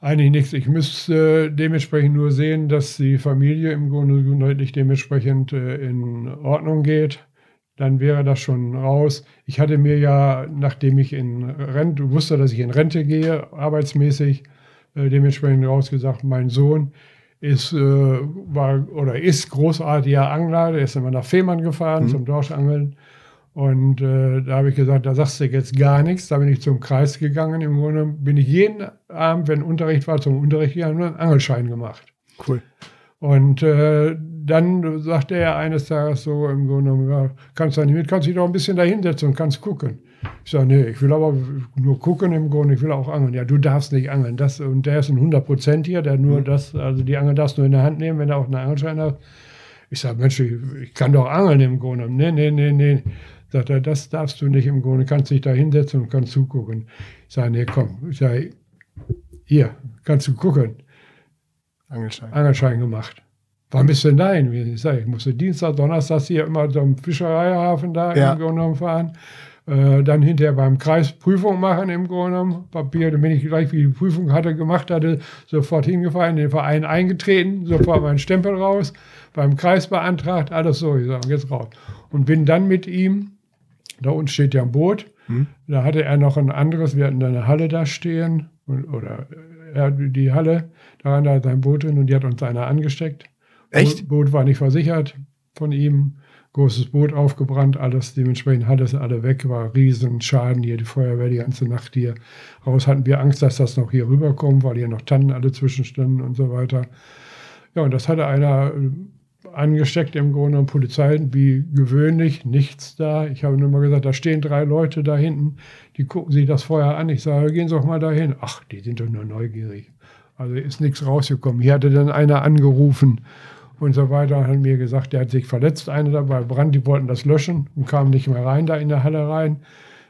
Eigentlich nichts. Ich müsste äh, dementsprechend nur sehen, dass die Familie im Grunde deutlich dementsprechend äh, in Ordnung geht. Dann wäre das schon raus. Ich hatte mir ja, nachdem ich in Rente, wusste, dass ich in Rente gehe, arbeitsmäßig, äh, dementsprechend rausgesagt, mein Sohn ist, war oder ist großartiger Angler. Der ist immer nach Fehmarn gefahren mhm. zum Dorschangeln und äh, da habe ich gesagt, da sagst du jetzt gar nichts. Da bin ich zum Kreis gegangen. Im Grunde bin ich jeden Abend, wenn Unterricht war, zum Unterricht gegangen und einen Angelschein gemacht. Cool. Und äh, dann sagte er eines Tages so im Grunde ja, kannst du nicht mit, kannst dich doch ein bisschen da hinsetzen und kannst gucken. Ich sage, nee, ich will aber nur gucken im Grunde, ich will auch angeln. Ja, du darfst nicht angeln. Das, und der ist ein 100% hier, der nur mhm. das, also die Angel darfst du in der Hand nehmen, wenn er auch einen Angelschein hat. Ich sage, Mensch, ich, ich, kann doch angeln im Grunde. Nee, nee, nee, nee. Sagt er, das darfst du nicht im Grunde, kannst dich da hinsetzen und kannst zugucken. Ich sage, nee, komm. Ich sage, hier, kannst du gucken. Angelschein. Angelschein gemacht. Wann bist du denn dahin? Ich sage, ich musste Dienstag, Donnerstag hier immer zum Fischereihafen da ja. im Grunde genommen fahren. Äh, dann hinterher beim Kreis Prüfung machen im Grunde genommen. Papier, dann bin ich gleich, wie die Prüfung hatte, gemacht hatte, sofort hingefahren, in den Verein eingetreten, sofort meinen Stempel raus, beim Kreis beantragt, alles so. Ich sage, jetzt raus. Und bin dann mit ihm da unten steht ja ein Boot. Hm. Da hatte er noch ein anderes, wir hatten eine Halle da stehen, oder er hat die Halle, da war sein Boot drin und die hat uns einer angesteckt. Echt? Das Boot war nicht versichert von ihm. Großes Boot aufgebrannt, alles dementsprechend hat es alle weg, war riesen Schaden hier, die Feuerwehr die ganze Nacht hier raus. Hatten wir Angst, dass das noch hier rüberkommt, weil hier noch Tannen alle zwischenstanden und so weiter. Ja, und das hatte einer angesteckt im Grunde und Polizei, wie gewöhnlich, nichts da. Ich habe nur mal gesagt, da stehen drei Leute da hinten, die gucken sich das vorher an. Ich sage, gehen Sie doch mal dahin. Ach, die sind doch nur neugierig. Also ist nichts rausgekommen. Hier hatte dann einer angerufen und so weiter und hat mir gesagt, der hat sich verletzt, einer dabei, Brand, die wollten das löschen und kamen nicht mehr rein da in der Halle rein.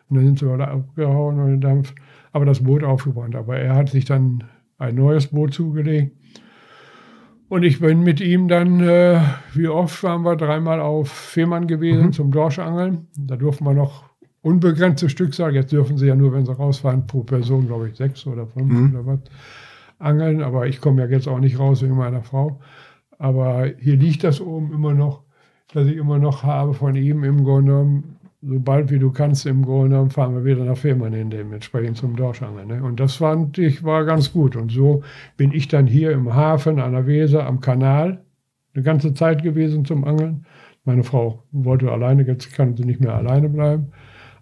Und dann sind sie da abgehauen und dann, aber das Boot aufgebrannt. Aber er hat sich dann ein neues Boot zugelegt und ich bin mit ihm dann, äh, wie oft waren wir, dreimal auf Fehmarn gewesen mhm. zum Dorschangeln. Da durften wir noch unbegrenzte Stückzahl, jetzt dürfen sie ja nur, wenn sie rausfahren, pro Person, glaube ich, sechs oder fünf mhm. oder was, angeln. Aber ich komme ja jetzt auch nicht raus wegen meiner Frau. Aber hier liegt das oben immer noch, dass ich immer noch habe von ihm im Grunde genommen sobald wie du kannst, im Grunde genommen, fahren wir wieder nach Fehmarn hin, dementsprechend zum Dorschangeln. Ne? Und das fand ich, war ganz gut. Und so bin ich dann hier im Hafen, an der Weser, am Kanal, eine ganze Zeit gewesen zum Angeln. Meine Frau wollte alleine, jetzt kann sie nicht mehr alleine bleiben.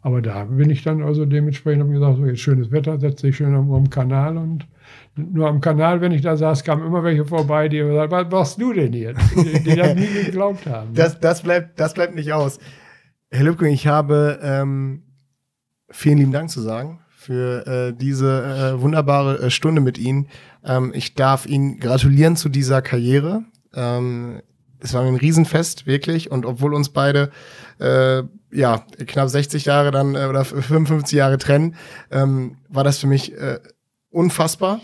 Aber da bin ich dann also dementsprechend habe gesagt, so jetzt schönes Wetter, setze ich schön am, am, Kanal und nur am Kanal, wenn ich da saß, kamen immer welche vorbei, die gesagt was machst du denn hier? Die, die das nie geglaubt haben. Ne? Das, das, bleibt, das bleibt nicht aus. Herr Lübke, ich habe ähm, vielen lieben Dank zu sagen für äh, diese äh, wunderbare äh, Stunde mit Ihnen. Ähm, ich darf Ihnen gratulieren zu dieser Karriere. Ähm, es war ein Riesenfest, wirklich. Und obwohl uns beide äh, ja knapp 60 Jahre dann äh, oder 55 Jahre trennen, ähm, war das für mich äh, unfassbar.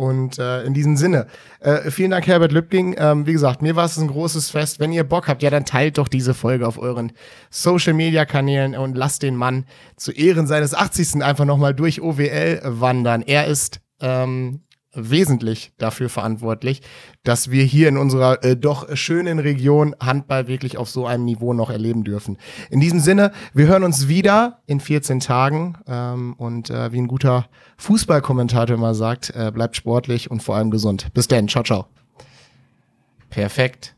Und äh, in diesem Sinne, äh, vielen Dank, Herbert Lübking. Ähm, wie gesagt, mir war es ein großes Fest. Wenn ihr Bock habt, ja, dann teilt doch diese Folge auf euren Social-Media-Kanälen und lasst den Mann zu Ehren seines 80. einfach nochmal durch OWL wandern. Er ist ähm, wesentlich dafür verantwortlich, dass wir hier in unserer äh, doch schönen Region Handball wirklich auf so einem Niveau noch erleben dürfen. In diesem Sinne, wir hören uns wieder in 14 Tagen ähm, und äh, wie ein guter Fußballkommentator immer sagt, äh, bleibt sportlich und vor allem gesund. Bis dann, ciao, ciao. Perfekt.